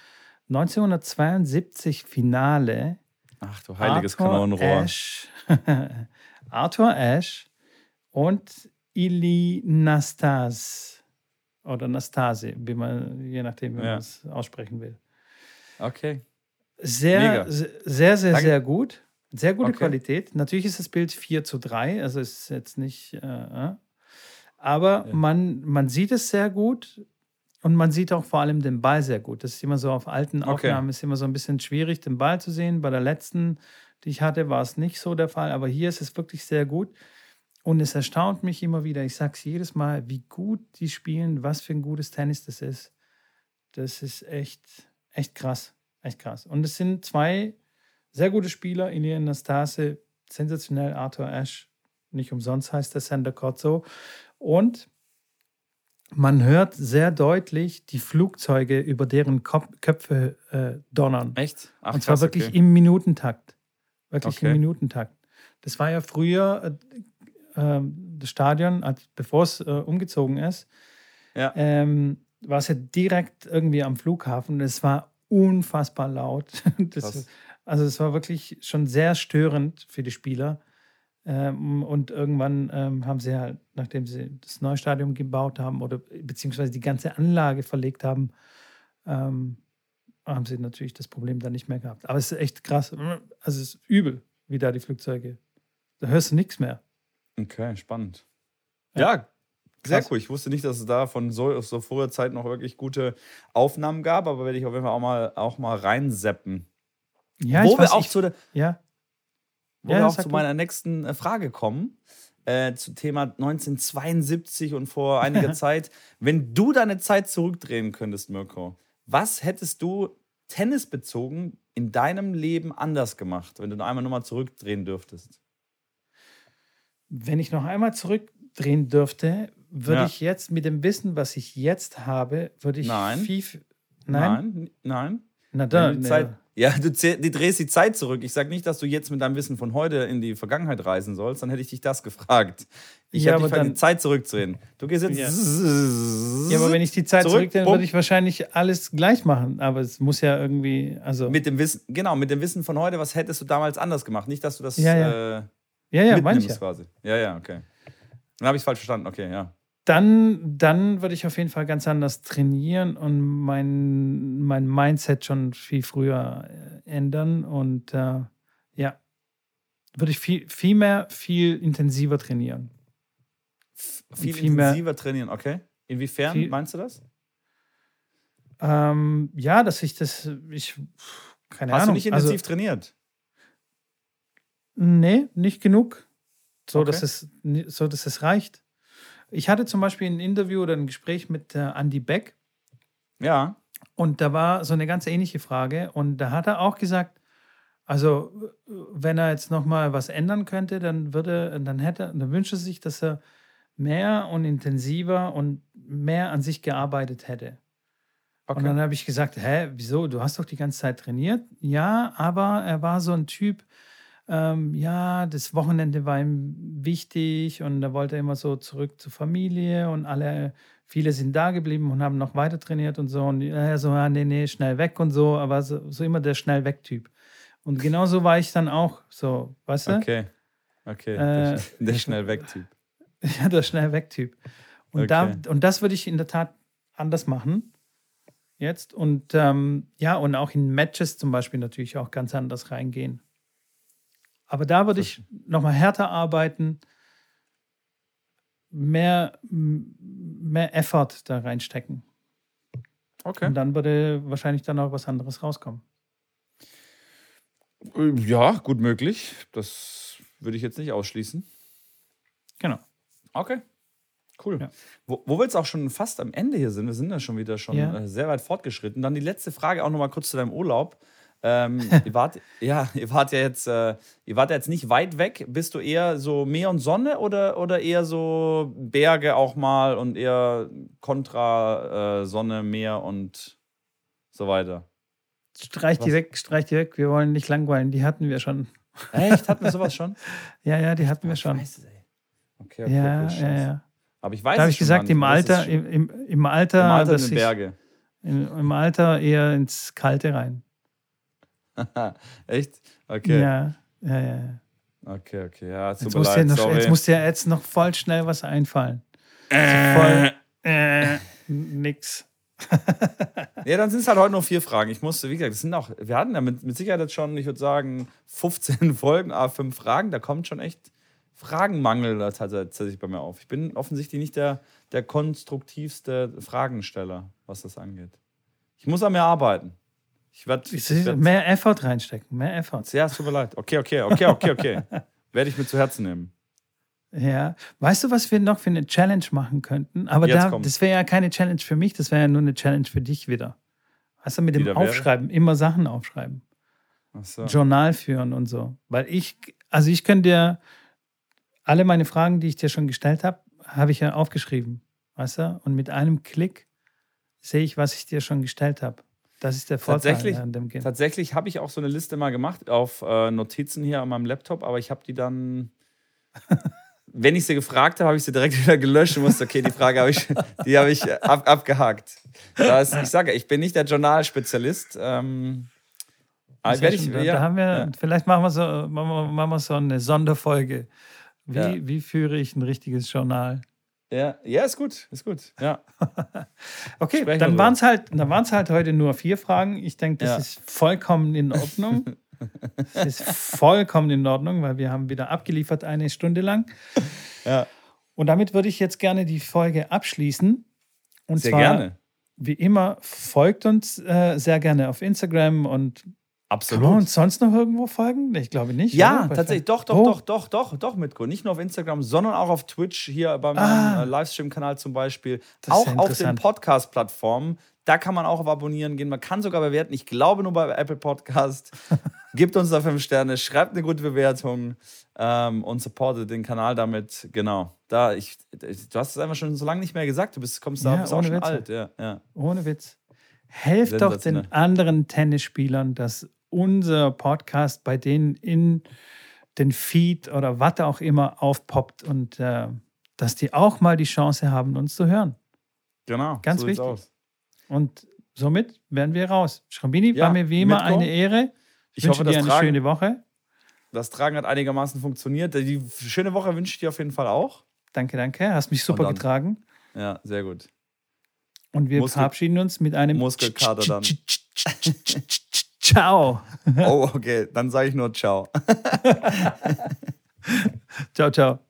1972 Finale. Ach du heiliges Arthur Kanonenrohr. Ash, Arthur Ashe und Ili Nastas. Oder Nastase, wie man, je nachdem, wie Ja. man es aussprechen will. Okay. Sehr, Mega. se- sehr, sehr, Danke. sehr gut. Sehr gute Okay. Qualität. Natürlich ist das Bild 4 zu 3, also es ist jetzt nicht. Äh, äh. aber Ja. man, man sieht es sehr gut und man sieht auch vor allem den Ball sehr gut. Das ist immer so auf alten Okay. Aufnahmen, ist immer so ein bisschen schwierig, den Ball zu sehen. Bei der letzten, die ich hatte, war es nicht so der Fall, aber hier ist es wirklich sehr gut. Und es erstaunt mich immer wieder, ich sage es jedes Mal, wie gut die spielen, was für ein gutes Tennis das ist. Das ist echt, echt krass. Echt krass. Und es sind zwei sehr gute Spieler, Ilya Nastase, sensationell, Arthur Ashe, nicht umsonst heißt der Court so. Und man hört sehr deutlich die Flugzeuge über deren Köpfe äh, donnern. Echt? Ach, Und zwar krass, wirklich okay. im Minutentakt. Wirklich Okay. im Minutentakt. Das war ja früher äh, ähm, das Stadion, als, bevor es äh, umgezogen ist, Ja. ähm, war es ja direkt irgendwie am Flughafen und es war unfassbar laut. Das. Also es war wirklich schon sehr störend für die Spieler. Ähm, und irgendwann ähm, haben sie halt, nachdem sie das neue Stadion gebaut haben oder beziehungsweise die ganze Anlage verlegt haben, ähm, haben sie natürlich das Problem dann nicht mehr gehabt. Aber es ist echt krass. Also es ist übel, wie da die Flugzeuge. Da hörst du nichts mehr. Okay, spannend. Ja. Ja, sehr Krass. cool. Ich wusste nicht, dass es da von so, aus so früher Zeit noch wirklich gute Aufnahmen gab, aber werde ich auf jeden Fall auch mal, auch mal reinseppen. Ja, wo wir weiß, auch ich, zu der, ja, wo Ja, wir auch zu meiner nächsten äh, Frage kommen, äh, zu Thema 1972 und vor einiger Zeit. Wenn du deine Zeit zurückdrehen könntest, Mirko, was hättest du tennisbezogen in deinem Leben anders gemacht, wenn du noch einmal nochmal zurückdrehen dürftest? wenn ich noch einmal zurückdrehen dürfte, würde Ja. ich jetzt mit dem Wissen, was ich jetzt habe, würde ich Nein. viel. Nein? Nein. Nein. Na Wenn da, du die ne, Zeit, ja, du, du drehst die Zeit zurück. Ich sage nicht, dass du jetzt mit deinem Wissen von heute in die Vergangenheit reisen sollst, dann hätte ich dich das gefragt. Ich Ja, dich die dann- Zeit zurückdrehen. Du gehst jetzt. Ja. Ja, aber wenn ich die Zeit Zurück, zurückdrehe, bumm. würde ich wahrscheinlich alles gleich machen. Aber es muss ja irgendwie, also. mit dem Wissen, genau, mit dem Wissen von heute, was hättest du damals anders gemacht? Nicht, dass du das Ja, ja. Äh, ja, ja, mitnimmst quasi. Ja, ja, okay. Dann habe ich es falsch verstanden. Okay, ja. Dann, dann würde ich auf jeden Fall ganz anders trainieren und mein, mein Mindset schon viel früher äh, ändern. Und äh, ja, würde ich viel, viel mehr, viel intensiver trainieren. Viel, viel mehr- intensiver trainieren, okay. Inwiefern Viel- meinst du das? Ähm, ja, dass ich das, ich, keine Hast Ahnung. du nicht also, intensiv trainiert? Nee, nicht genug. So, Okay. dass es, so, dass es reicht. Ich hatte zum Beispiel ein Interview oder ein Gespräch mit äh, Andy Beck Ja. und da war so eine ganz ähnliche Frage und da hat er auch gesagt, also wenn er jetzt noch mal was ändern könnte, dann würde, dann hätte, dann wünscht er sich, dass er mehr und intensiver und mehr an sich gearbeitet hätte. Und dann habe ich gesagt, hä, wieso? Du hast doch die ganze Zeit trainiert. Ja, aber er war so ein Typ, ähm, ja, das Wochenende war ihm wichtig und da wollte er immer so zurück zur Familie und alle, viele sind da geblieben und haben noch weiter trainiert und so. Und er so, ja, nee, nee, schnell weg und so, aber so, so immer der schnell weg Typ. Und genauso war ich dann auch so, weißt du? Okay. Okay. Äh, der, der schnell weg Typ. Ja, der schnell weg Typ. Und, da, Okay. und das würde ich in der Tat anders machen. Jetzt. Und ähm, ja, und auch in Matches zum Beispiel natürlich auch ganz anders reingehen. Aber da würde ich nochmal härter arbeiten, mehr, mehr Effort da reinstecken. Okay. Und dann würde wahrscheinlich dann auch was anderes rauskommen. Äh, Ja, gut möglich. Das würde ich jetzt nicht ausschließen. Genau. Okay. Cool. Ja. Wo, wo wir jetzt auch schon fast am Ende hier sind, wir sind ja schon wieder schon Ja. äh, sehr weit fortgeschritten. Dann die letzte Frage auch nochmal kurz zu deinem Urlaub. Ähm, ihr, wart, ja, ihr wart ja jetzt, äh, ihr wart ja jetzt nicht weit weg. Bist du eher so Meer und Sonne oder, oder eher so Berge auch mal und eher kontra äh, Sonne, Meer und so weiter? Streich die Was? weg, streich die weg. Wir wollen nicht langweilen. Die hatten wir schon. Echt? Hatten wir sowas schon? Ja, ja, die hatten wir schon. Scheiße, ey. Okay, okay, Ja, okay, ja, ja. Aber ich weiß Da habe ich gesagt, im Alter, im, im, im Alter, Im Alter dass den ich, Berge. im, im Alter eher ins Kalte rein. Echt? Okay. Ja, ja, ja. Okay, okay. Ja, Jetzt muss, dir leid, noch, sorry. jetzt muss dir jetzt noch voll schnell was einfallen. Also voll, äh, nix. ja, dann sind es halt heute nur vier Fragen. Ich musste, wie gesagt, das sind auch, wir hatten ja mit, mit Sicherheit jetzt schon, ich würde sagen, 15 Folgen, aber fünf Fragen. Da kommt schon echt Fragenmangel tatsächlich bei mir auf. Ich bin offensichtlich nicht der, der konstruktivste Fragensteller, was das angeht. Ich muss an mir arbeiten. Ich werde. Sehe, Mehr Effort reinstecken, mehr Effort. Ja, es tut mir leid. Okay, okay, okay, okay, okay. Werde ich mir zu Herzen nehmen. Ja. Weißt du, was wir noch für eine Challenge machen könnten? Aber da, das wäre ja keine Challenge für mich, das wäre ja nur eine Challenge für dich wieder. Weißt du, mit dem Wieder wäre? Aufschreiben, immer Sachen aufschreiben. So. Journal führen und so. Weil ich, also ich könnte dir alle meine Fragen, die ich dir schon gestellt habe, habe ich ja aufgeschrieben. Weißt du? Und mit einem Klick sehe ich, was ich dir schon gestellt habe. Das ist der Vorteil Tatsächlich- an dem Game. Tatsächlich habe ich auch so eine Liste mal gemacht auf äh, Notizen hier an meinem Laptop, aber ich habe die dann, wenn ich sie gefragt habe, habe ich sie direkt wieder gelöscht und wusste, okay, die Frage habe ich, die habe ich äh, ab, abgehakt. Da ist, ich sage, ich bin nicht der Journalspezialist. Ähm, aber werde ich, ja, da haben wir, ja. vielleicht machen wir, so, machen, wir, machen wir so eine Sonderfolge. Wie, Ja. wie führe ich ein richtiges Journal? Ja, ja, ist gut, ist gut. Ja, Okay, Sprechen dann waren es halt, dann halt heute nur vier Fragen. Ich denke, das Ja. ist vollkommen in Ordnung. das ist vollkommen in Ordnung, weil wir haben wieder abgeliefert eine Stunde lang. ja. Und damit würde ich jetzt gerne die Folge abschließen. Und sehr zwar, gerne. wie immer, folgt uns äh, sehr gerne auf Instagram und kann man Absolut. uns sonst noch irgendwo folgen? Ich glaube nicht. Ja, tatsächlich. Doch, doch, Oh. doch, doch, doch, doch, Mitko. Nicht nur auf Instagram, sondern auch auf Twitch, hier bei meinem Ah. äh, Livestream-Kanal zum Beispiel. Das auch auf den. Podcast-Plattformen. Da kann man auch auf Abonnieren gehen. Man kann sogar bewerten. Ich glaube nur bei Apple Podcast. Gebt uns da fünf Sterne, schreibt eine gute Bewertung ähm, und supportet den Kanal damit. Genau. Da, ich, du hast es einfach schon so lange nicht mehr gesagt. Du bist, kommst da Ja, bist auch schon Witze. alt. Ja, ja. Ohne Witz. Helft doch den anderen Tennisspielern, dass unser Podcast bei denen in den Feed oder was auch immer aufpoppt und äh, dass die auch mal die Chance haben, uns zu hören. Genau. Ganz so wichtig. aus. Und somit werden wir raus. Schrambini, Ja, war mir wie immer eine Ehre. Ich, Ich hoffe, dir eine Tragen- schöne Woche. Das Tragen hat einigermaßen funktioniert. Die schöne Woche wünsche ich dir auf jeden Fall auch. Danke, danke. Hast mich super dann- getragen. Ja, sehr gut. Und wir Muskel- verabschieden uns mit einem Muskelkater dann. Ciao. Oh, okay. Dann sage ich nur Ciao. Ciao, ciao.